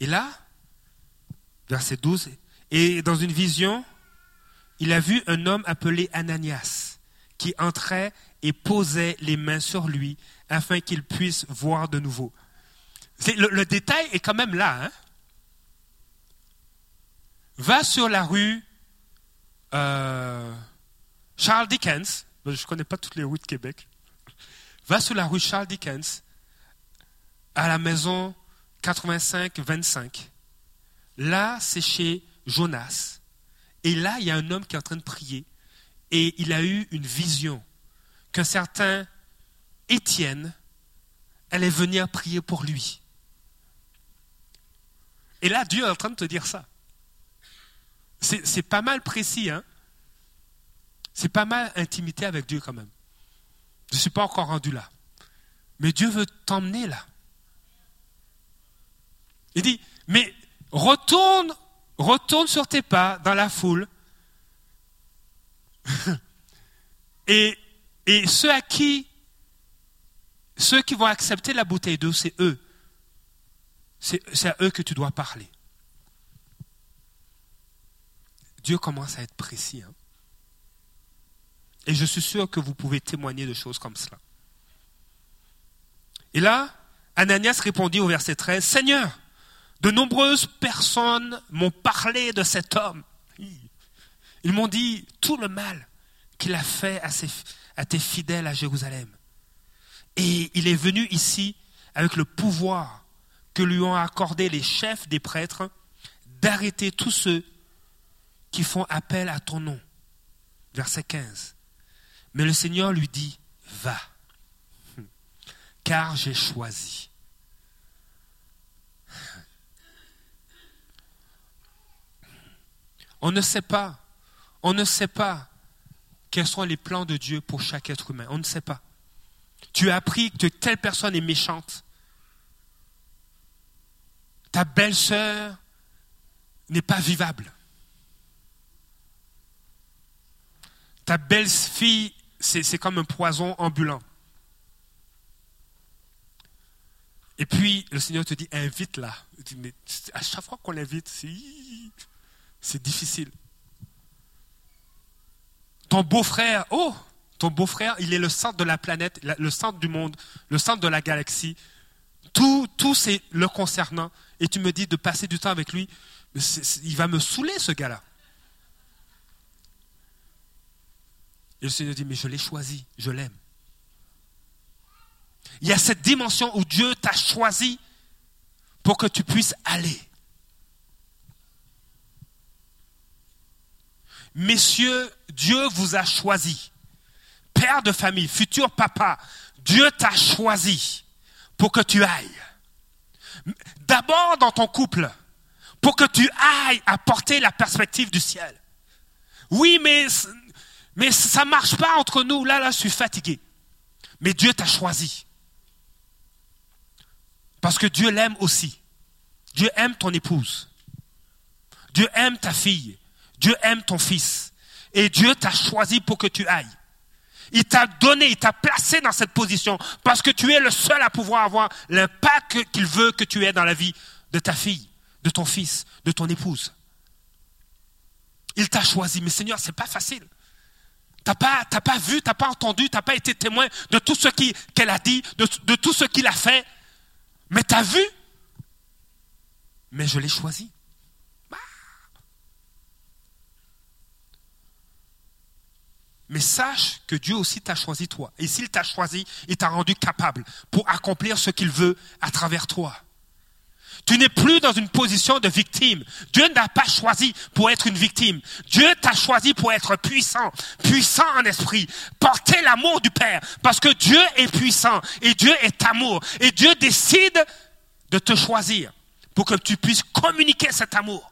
Et là, verset 12, et dans une vision, il a vu un homme appelé Ananias qui entrait et posait les mains sur lui afin qu'il puisse voir de nouveau. Le, le, détail est quand même là. Hein? Va sur la rue euh, Charles Dickens, je ne connais pas toutes les rues de Québec, va sur la rue Charles Dickens à la maison 85-25. Là, c'est chez Jonas. Et là, il y a un homme qui est en train de prier. Et il a eu une vision qu'un certain Étienne allait venir prier pour lui. Et là, Dieu est en train de te dire ça. C'est pas mal précis, hein C'est pas mal intimité avec Dieu quand même. Je ne suis pas encore rendu là. Mais Dieu veut t'emmener là. Il dit, mais retourne, retourne sur tes pas dans la foule. et ceux à qui, ceux qui vont accepter la bouteille d'eau, c'est eux. C'est à eux que tu dois parler. Dieu commence à être précis. Hein. Et je suis sûr que vous pouvez témoigner de choses comme cela. Et là, Ananias répondit au verset 13, Seigneur, de nombreuses personnes m'ont parlé de cet homme. Ils m'ont dit tout le mal qu'il a fait à, à tes fidèles à Jérusalem. Et il est venu ici avec le pouvoir que lui ont accordé les chefs des prêtres d'arrêter tous ceux qui font appel à ton nom. Verset 15. Mais le Seigneur lui dit, va, car j'ai choisi. On ne sait pas, on ne sait pas quels sont les plans de Dieu pour chaque être humain. On ne sait pas. Tu as appris que telle personne est méchante. Ta belle-sœur n'est pas vivable. Ta belle-fille, c'est comme un poison ambulant. Et puis, le Seigneur te dit, invite-la. Mais à chaque fois qu'on l'invite, c'est difficile. Ton beau-frère, oh, ton beau-frère, il est le centre de la planète, le centre du monde, le centre de la galaxie. Tout, tout c'est le concernant. Et tu me dis de passer du temps avec lui. il va me saouler, ce gars-là. Et le Seigneur dit, mais je l'ai choisi, je l'aime. Il y a cette dimension où Dieu t'a choisi pour que tu puisses aller. Messieurs, Dieu vous a choisi. Père de famille, futur papa, Dieu t'a choisi pour que tu ailles. D'abord dans ton couple, pour que tu ailles apporter la perspective du ciel. Oui, mais, mais ça ne marche pas entre nous. Là, là, je suis fatigué. Mais Dieu t'a choisi. Parce que Dieu l'aime aussi. Dieu aime ton épouse. Dieu aime ta fille. Dieu aime ton fils. Et Dieu t'a choisi pour que tu ailles. Il t'a donné, il t'a placé dans cette position parce que tu es le seul à pouvoir avoir l'impact qu'il veut que tu aies dans la vie de ta fille, de ton fils, de ton épouse. Il t'a choisi. Mais Seigneur, c'est pas facile. T'as pas, t'as pas vu, t'as pas entendu, t'as pas été témoin de tout ce qu'elle a dit, de, de tout ce qu'il a fait. Mais tu as vu Mais je l'ai choisi. Mais sache que Dieu aussi t'a choisi toi. Et s'il t'a choisi, il t'a rendu capable pour accomplir ce qu'il veut à travers toi. Tu n'es plus dans une position de victime. Dieu n'a pas choisi pour être une victime. Dieu t'a choisi pour être puissant, puissant en esprit, porter l'amour du Père, parce que Dieu est puissant et Dieu est amour. Et Dieu décide de te choisir pour que tu puisses communiquer cet amour.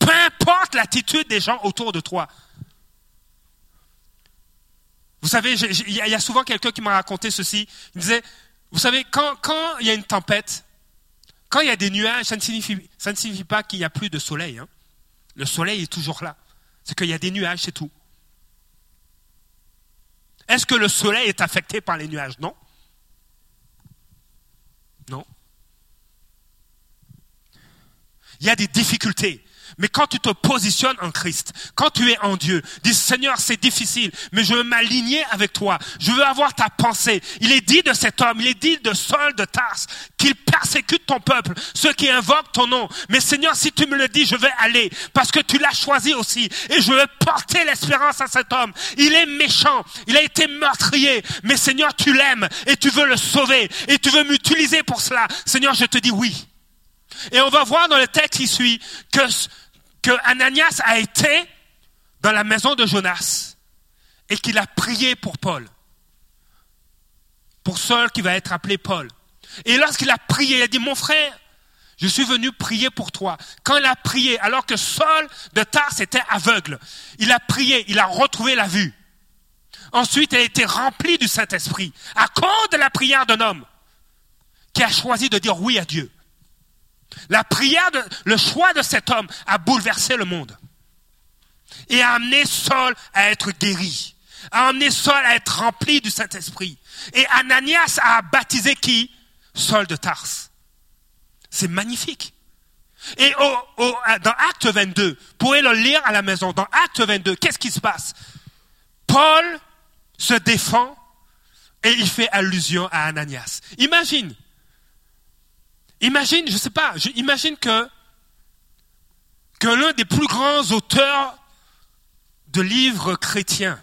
Peu importe l'attitude des gens autour de toi. Vous savez, il y a souvent quelqu'un qui m'a raconté ceci. Il disait, vous savez, quand, il y a une tempête, quand il y a des nuages, ça ne signifie, ça ne signifie pas qu'il n'y a plus de soleil. Hein. Le soleil est toujours là. C'est qu'il y a des nuages, c'est tout. Est-ce que le soleil est affecté par les nuages? Non. Non. Il y a des difficultés. Mais quand tu te positionnes en Christ, quand tu es en Dieu, dis Seigneur, c'est difficile, mais je veux m'aligner avec toi. Je veux avoir ta pensée. Il est dit de cet homme, il est dit de Saul de Tarse, qu'il persécute ton peuple, ceux qui invoquent ton nom. Mais Seigneur, si tu me le dis, je vais aller, parce que tu l'as choisi aussi. Et je veux porter l'espérance à cet homme. Il est méchant, il a été meurtrier, mais Seigneur, tu l'aimes et tu veux le sauver et tu veux m'utiliser pour cela. Seigneur, je te dis oui. Et on va voir dans le texte qui suit que que Ananias a été dans la maison de Jonas et qu'il a prié pour Paul. Pour Saul qui va être appelé Paul. Et lorsqu'il a prié, il a dit, mon frère, je suis venu prier pour toi. Quand il a prié, alors que Saul de Tars était aveugle, il a prié, il a retrouvé la vue. Ensuite, il a été rempli du Saint-Esprit à cause de la prière d'un homme qui a choisi de dire oui à Dieu. La prière, le choix de cet homme a bouleversé le monde et a amené Saul à être guéri, a amené Saul à être rempli du Saint-Esprit. Et Ananias a baptisé qui? Saul de Tarse. C'est magnifique. Et dans Acte 22, vous pouvez le lire à la maison, dans Acte 22, qu'est-ce qui se passe? Paul se défend et il fait allusion à Ananias. Imagine, Imagine, je ne sais pas, imagine que, l'un des plus grands auteurs de livres chrétiens,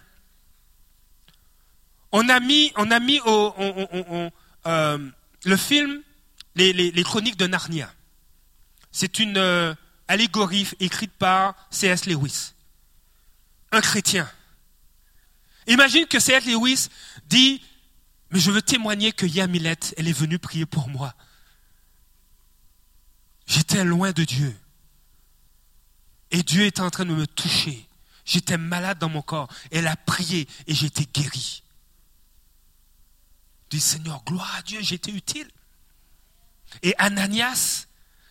on a mis, au, euh, le film les, Chroniques de Narnia. C'est une euh, allégorie écrite par C.S. Lewis, un chrétien. Imagine que C.S. Lewis dit, mais je veux témoigner que Yamilette, elle est venue prier pour moi. J'étais loin de Dieu. Et Dieu était en train de me toucher. J'étais malade dans mon corps. Elle a prié et j'ai été guéri. dis Seigneur, gloire à Dieu, j'étais utile. Et Ananias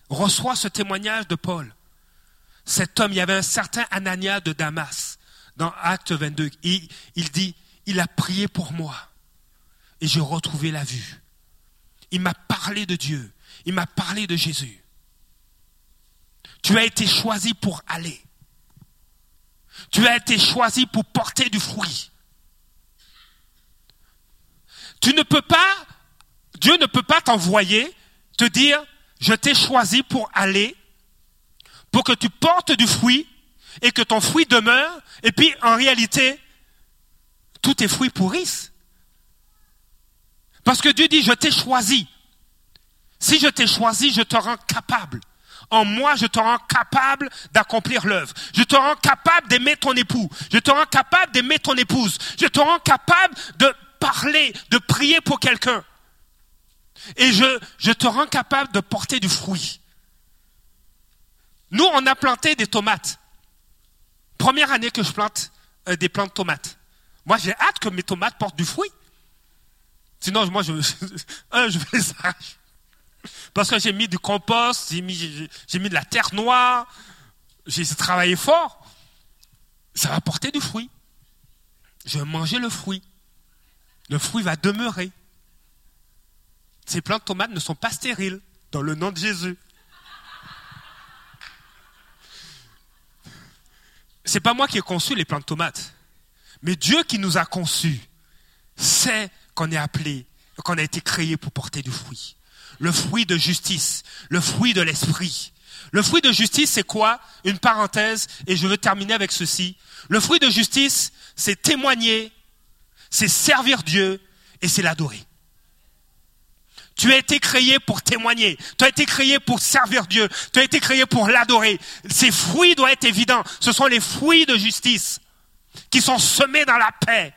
reçoit ce témoignage de Paul. Cet homme, il y avait un certain Ananias de Damas dans Acte 22. Il, il dit, il a prié pour moi et j'ai retrouvé la vue. Il m'a parlé de Dieu. Il m'a parlé de Jésus. Tu as été choisi pour aller. Tu as été choisi pour porter du fruit. Tu ne peux pas, Dieu ne peut pas t'envoyer, te dire, je t'ai choisi pour aller, pour que tu portes du fruit et que ton fruit demeure, et puis en réalité, tous tes fruits pourrissent. Parce que Dieu dit, je t'ai choisi. Si je t'ai choisi, je te rends capable. En moi, je te rends capable d'accomplir l'œuvre. Je te rends capable d'aimer ton époux. Je te rends capable d'aimer ton épouse. Je te rends capable de parler, de prier pour quelqu'un. Et je, je te rends capable de porter du fruit. Nous, on a planté des tomates. Première année que je plante euh, des plantes de tomates. Moi, j'ai hâte que mes tomates portent du fruit. Sinon, moi, je, je vais les. Parce que j'ai mis du compost, j'ai mis, de la terre noire, j'ai travaillé fort. Ça va porter du fruit. Je vais manger le fruit. Le fruit va demeurer. Ces plantes tomates ne sont pas stériles, dans le nom de Jésus. C'est pas moi qui ai conçu les plantes tomates. Mais Dieu qui nous a conçus sait qu'on est appelé, qu'on a été créé pour porter du fruit le fruit de justice, le fruit de l'esprit. Le fruit de justice, c'est quoi? Une parenthèse, et je veux terminer avec ceci. Le fruit de justice, c'est témoigner, c'est servir Dieu, et c'est l'adorer. Tu as été créé pour témoigner. Tu as été créé pour servir Dieu. Tu as été créé pour l'adorer. Ces fruits doivent être évidents. Ce sont les fruits de justice qui sont semés dans la paix,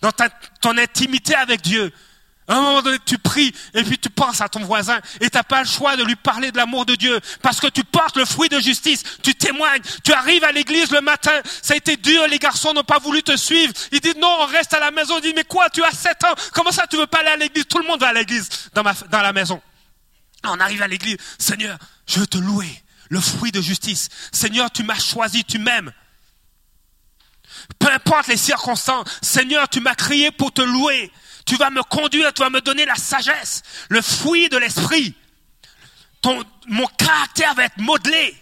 dans ton intimité avec Dieu, un moment donné, tu pries et puis tu penses à ton voisin et tu n'as pas le choix de lui parler de l'amour de Dieu parce que tu portes le fruit de justice, tu témoignes, tu arrives à l'église le matin, ça a été dur, les garçons n'ont pas voulu te suivre. Ils disent non, on reste à la maison. Ils disent mais quoi, tu as 7 ans, comment ça tu veux pas aller à l'église? Tout le monde va à l'église dans, dans la maison. On arrive à l'église, Seigneur, je veux te louer, le fruit de justice. Seigneur, tu m'as choisi, tu m'aimes. Peu importe les circonstances, Seigneur, tu m'as créé pour te louer. Tu vas me conduire, tu vas me donner la sagesse, le fruit de l'esprit. mon caractère va être modelé.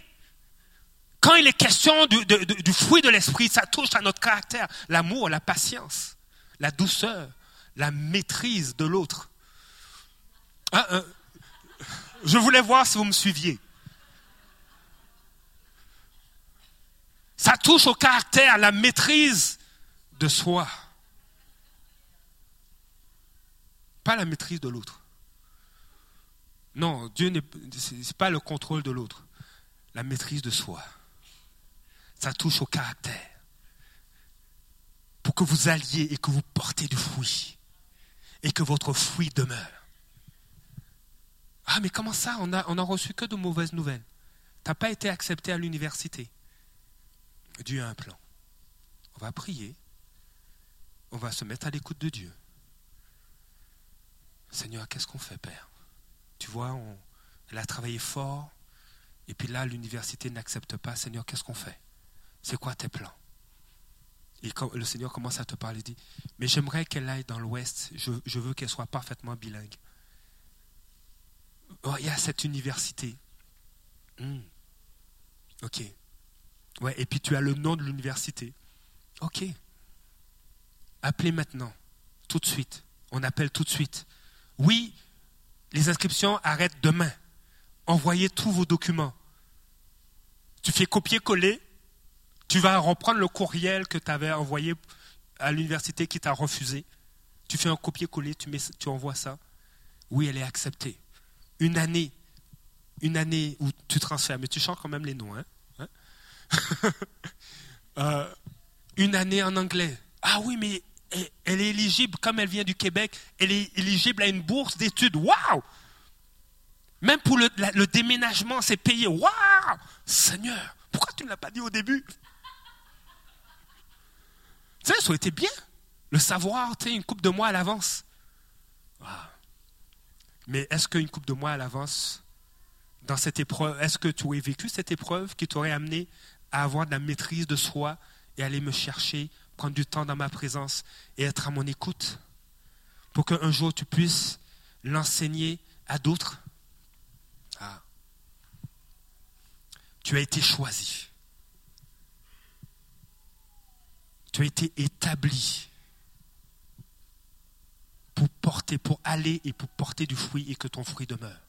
Quand il est question du, fruit de l'esprit, ça touche à notre caractère. L'amour, la patience, la douceur, la maîtrise de l'autre. Ah, euh, je voulais voir si vous me suiviez. Ça touche au caractère, la maîtrise de soi. Pas la maîtrise de l'autre. Non, Dieu n'est pas le contrôle de l'autre, la maîtrise de soi. Ça touche au caractère. Pour que vous alliez et que vous portez du fruit et que votre fruit demeure. Ah, mais comment ça? On n'a reçu que de mauvaises nouvelles. Tu n'as pas été accepté à l'université. Dieu a un plan. On va prier. On va se mettre à l'écoute de Dieu. Seigneur, qu'est-ce qu'on fait, Père? Tu vois, elle a travaillé fort, et puis là, l'université n'accepte pas. Seigneur, qu'est-ce qu'on fait? C'est quoi tes plans? Et quand le Seigneur commence à te parler, il dit, mais j'aimerais qu'elle aille dans l'Ouest, je, veux qu'elle soit parfaitement bilingue. Oh, il y a cette université. Hmm. Ok. Ouais, et puis tu as le nom de l'université. Ok. Appelez maintenant, tout de suite. On appelle tout de suite. Oui, les inscriptions arrêtent demain. Envoyez tous vos documents. Tu fais copier-coller, tu vas reprendre le courriel que tu avais envoyé à l'université qui t'a refusé. Tu fais un copier-coller, tu, tu envoies ça. Oui, elle est acceptée. Une année, une année où tu transfères, mais tu changes quand même les noms. Hein, hein? Euh, une année en anglais. Ah oui, mais elle est éligible, comme elle vient du Québec, elle est éligible à une bourse d'études. Waouh Même pour le, déménagement, c'est payé. Waouh Seigneur, pourquoi tu ne l'as pas dit au début? Tu sais, ça aurait été bien. Le savoir, tu sais, une coupe de mois à l'avance. Mais est-ce qu'une coupe de mois à l'avance, dans cette épreuve, est-ce que tu as vécu cette épreuve qui t'aurait amené à avoir de la maîtrise de soi et aller me chercher, prendre du temps dans ma présence et être à mon écoute pour qu'un jour tu puisses l'enseigner à d'autres ah. Tu as été choisi. Tu as été établi pour porter, pour aller et pour porter du fruit et que ton fruit demeure.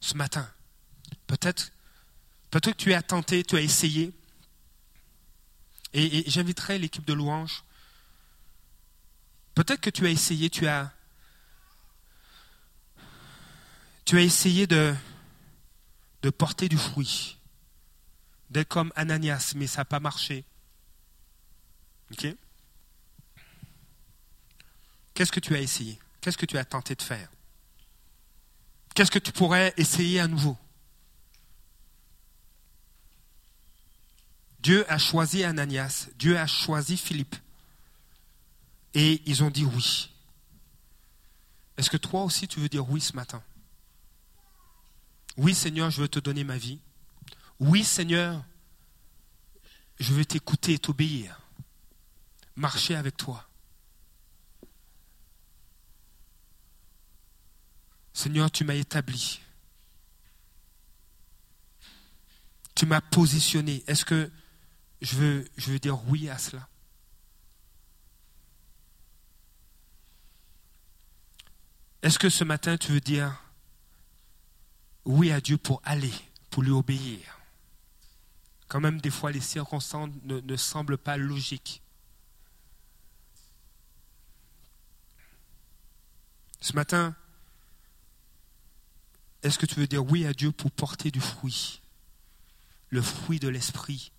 Ce matin, peut-être peut-être que tu as tenté, tu as essayé. Et, j'inviterai l'équipe de louange. Peut-être que tu as essayé, tu as tu as essayé de, de porter du fruit, d'être comme Ananias, mais ça n'a pas marché. Ok? Qu'est-ce que tu as essayé? Qu'est-ce que tu as tenté de faire? Qu'est-ce que tu pourrais essayer à nouveau? Dieu a choisi Ananias, Dieu a choisi Philippe. Et ils ont dit oui. Est-ce que toi aussi tu veux dire oui ce matin? Oui Seigneur, je veux te donner ma vie. Oui Seigneur, je veux t'écouter et t'obéir. Marcher avec toi. Seigneur, tu m'as établi. Tu m'as positionné. Est-ce que je veux, dire oui à cela Est-ce que ce matin tu veux dire oui à Dieu pour aller, pour lui obéir? Quand même, des fois, les circonstances ne, ne semblent pas logiques. Ce matin, est-ce que tu veux dire oui à Dieu pour porter du fruit Le fruit de l'esprit,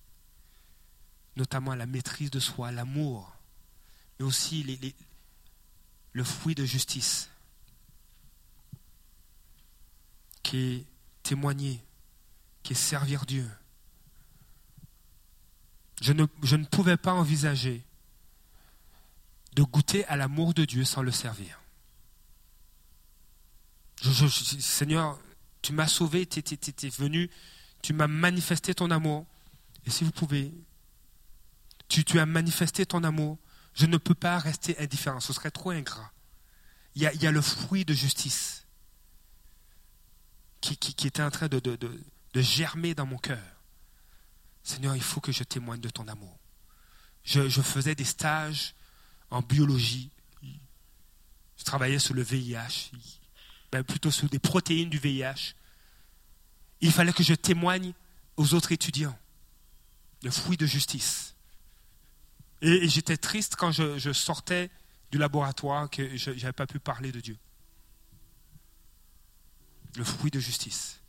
notamment la maîtrise de soi, l'amour, mais aussi le fruit de justice, qui est témoigner, qui est servir Dieu. Je ne, je ne pouvais pas envisager de goûter à l'amour de Dieu sans le servir. Seigneur, tu m'as sauvé, tu es, venu, tu m'as manifesté ton amour. Et si vous pouvez, tu, as manifesté ton amour. Je ne peux pas rester indifférent, ce serait trop ingrat. Il y a, le fruit de justice qui, était en train de, germer dans mon cœur. Seigneur, il faut que je témoigne de ton amour. Je, faisais des stages en biologie. Je travaillais sur le VIH. Ben, plutôt sur des protéines du VIH. Il fallait que je témoigne aux autres étudiants le fruit de justice. Et, j'étais triste quand je, sortais du laboratoire que je n'avais pas pu parler de Dieu. Le fruit de justice.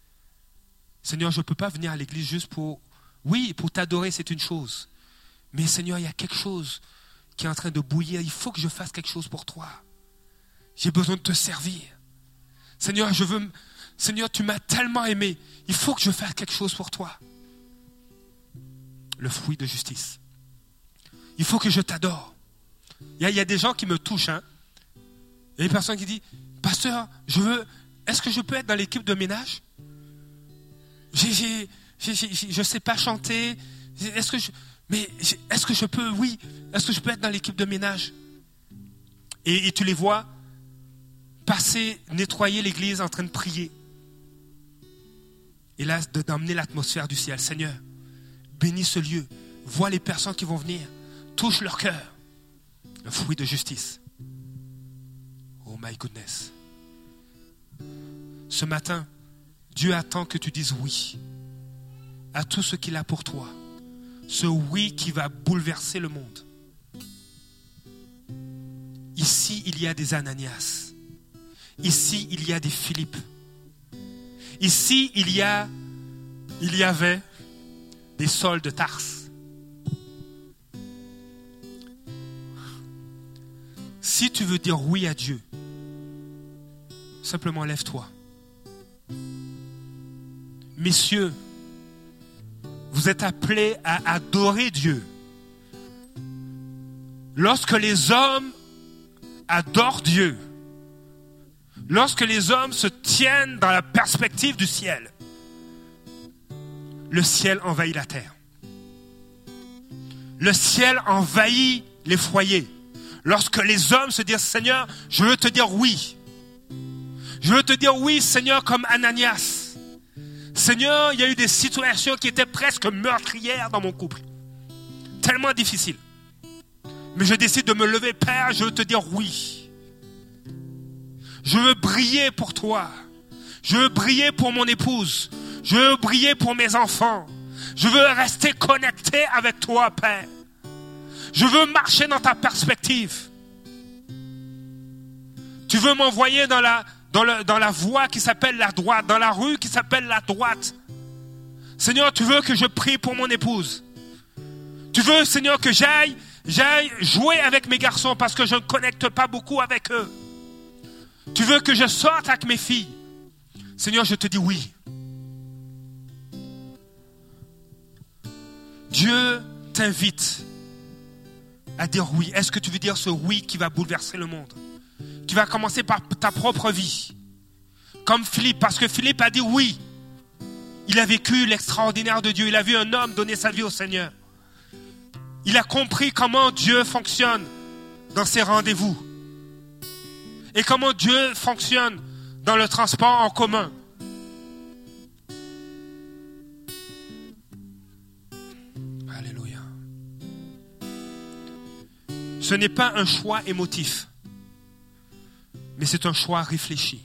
Seigneur, je ne peux pas venir à l'église juste pour... Oui, pour t'adorer, c'est une chose. Mais Seigneur, il y a quelque chose qui est en train de bouillir. Il faut que je fasse quelque chose pour toi. J'ai besoin de te servir. Seigneur, je veux, Seigneur, tu m'as tellement aimé. Il faut que je fasse quelque chose pour toi. Le fruit de justice. Il faut que je t'adore. Il, y, a, des gens qui me touchent. Hein. Il y a des personnes qui disent, pasteur, je veux, est-ce que je peux être dans l'équipe de ménage? Je ne sais pas chanter. Mais est-ce que je peux, oui, est-ce que je peux être dans l'équipe de ménage? Et, et tu les vois passer, nettoyer l'église en train de prier. Et là, d'emmener l'atmosphère du ciel. Seigneur, bénis ce lieu. Vois les personnes qui vont venir. Touche leur cœur. Le fruit de justice. Oh my goodness. Ce matin, Dieu attend que tu dises oui à tout ce qu'il a pour toi. Ce oui qui va bouleverser le monde. Ici, il y a des Ananias. Ici, il y a des Philippe. Ici, il y a, il y avait des sols de Tarse. Si tu veux dire oui à Dieu, simplement lève-toi. Messieurs, vous êtes appelés à adorer Dieu. Lorsque les hommes adorent Dieu, lorsque les hommes se tiennent dans la perspective du ciel, le ciel envahit la terre. Le ciel envahit les foyers. Lorsque les hommes se disent, Seigneur, je veux te dire oui. Je veux te dire oui, Seigneur, comme Ananias. Seigneur, il y a eu des situations qui étaient presque meurtrières dans mon couple. Tellement difficiles. Mais je décide de me lever, Père, je veux te dire oui. Je veux briller pour toi. Je veux briller pour mon épouse. Je veux briller pour mes enfants. Je veux rester connecté avec toi, Père. Je veux marcher dans ta perspective. Tu veux m'envoyer dans la, voie qui s'appelle la droite, dans la rue qui s'appelle la droite. Seigneur, tu veux que je prie pour mon épouse. Tu veux, Seigneur, que j'aille, j'aille jouer avec mes garçons parce que je ne connecte pas beaucoup avec eux. Tu veux que je sorte avec mes filles. Seigneur, je te dis oui. Dieu t'invite à dire oui. Est-ce que tu veux dire ce oui qui va bouleverser le monde? Qui va commencer par ta propre vie. Comme Philippe, parce que Philippe a dit oui. Il a vécu l'extraordinaire de Dieu. Il a vu un homme donner sa vie au Seigneur. Il a compris comment Dieu fonctionne dans ses rendez-vous. Et comment Dieu fonctionne dans le transport en commun. Ce n'est pas un choix émotif, mais c'est un choix réfléchi.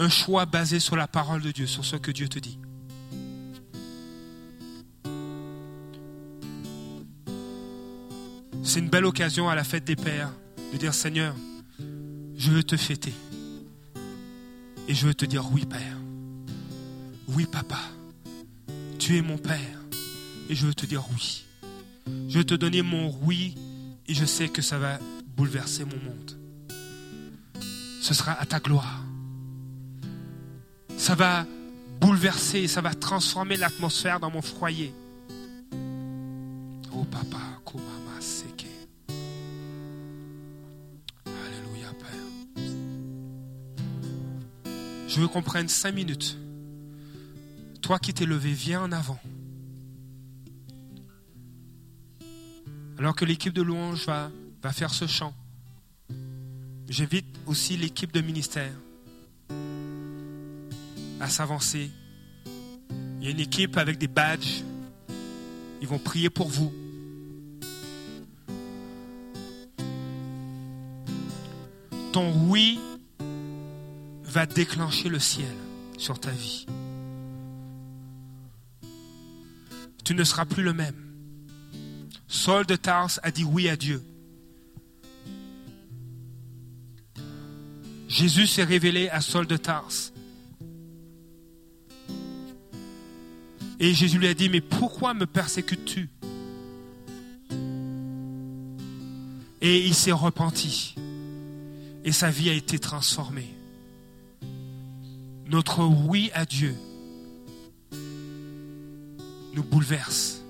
Un choix basé sur la parole de Dieu, sur ce que Dieu te dit. C'est une belle occasion à la fête des pères de dire Seigneur, je veux te fêter. Et je veux te dire oui Père. Oui Papa. Tu es mon Père. Et je veux te dire oui. Je veux te donner mon oui et je sais que ça va bouleverser mon monde. Ce sera à ta gloire. Ça va bouleverser, ça va transformer l'atmosphère dans mon foyer. Oh Papa. Je veux qu'on prenne cinq minutes. Toi qui t'es levé, viens en avant. Alors que l'équipe de louange va, faire ce chant, j'invite aussi l'équipe de ministère à s'avancer. Il y a une équipe avec des badges. Ils vont prier pour vous. Ton oui va déclencher le ciel sur ta vie. Tu ne seras plus le même. Saul de Tars a dit oui à Dieu. Jésus s'est révélé à Saul de Tars. Et Jésus lui a dit, mais pourquoi me persécutes-tu? Et il s'est repenti. Et sa vie a été transformée notre oui à Dieu nous bouleverse.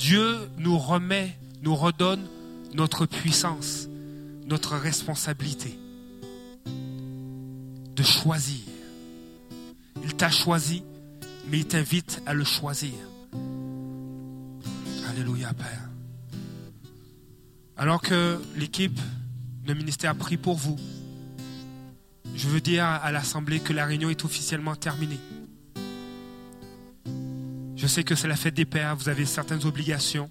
Dieu nous remet, nous redonne notre puissance, notre responsabilité de choisir. Il t'a choisi, mais il t'invite à le choisir. Alléluia, Père. Alors que l'équipe de ministère prie pour vous, je veux dire à l'Assemblée que la réunion est officiellement terminée. Je sais que c'est la fête des pères, vous avez certaines obligations.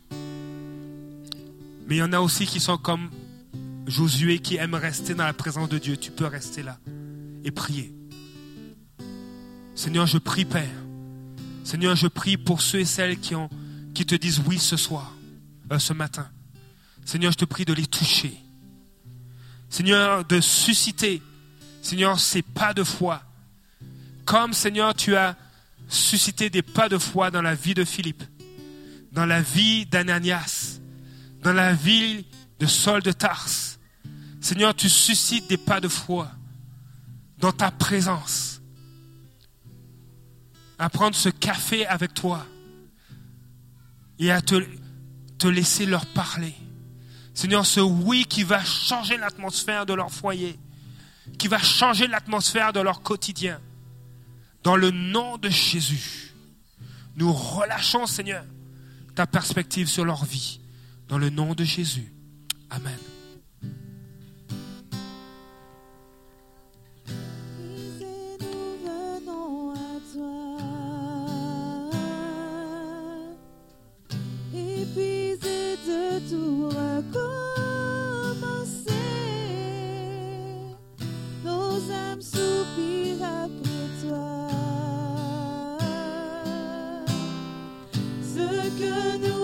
Mais il y en a aussi qui sont comme Josué qui aiment rester dans la présence de Dieu. Tu peux rester là et prier. Seigneur, je prie, Père. Seigneur, je prie pour ceux et celles qui, ont, qui te disent oui ce soir, euh, ce matin. Seigneur, je te prie de les toucher. Seigneur, de susciter Seigneur, ces pas de foi. Comme, Seigneur, tu as suscité des pas de foi dans la vie de Philippe, dans la vie d'Ananias, dans la vie de Saul de Tars. Seigneur, tu suscites des pas de foi dans ta présence. À prendre ce café avec toi et à te laisser leur parler. Seigneur, ce oui qui va changer l'atmosphère de leur foyer, qui va changer l'atmosphère de leur quotidien. Dans le nom de Jésus, nous relâchons, Seigneur, ta perspective sur leur vie. Dans le nom de Jésus. Amen. Nos âmes soupirent après toi. que nous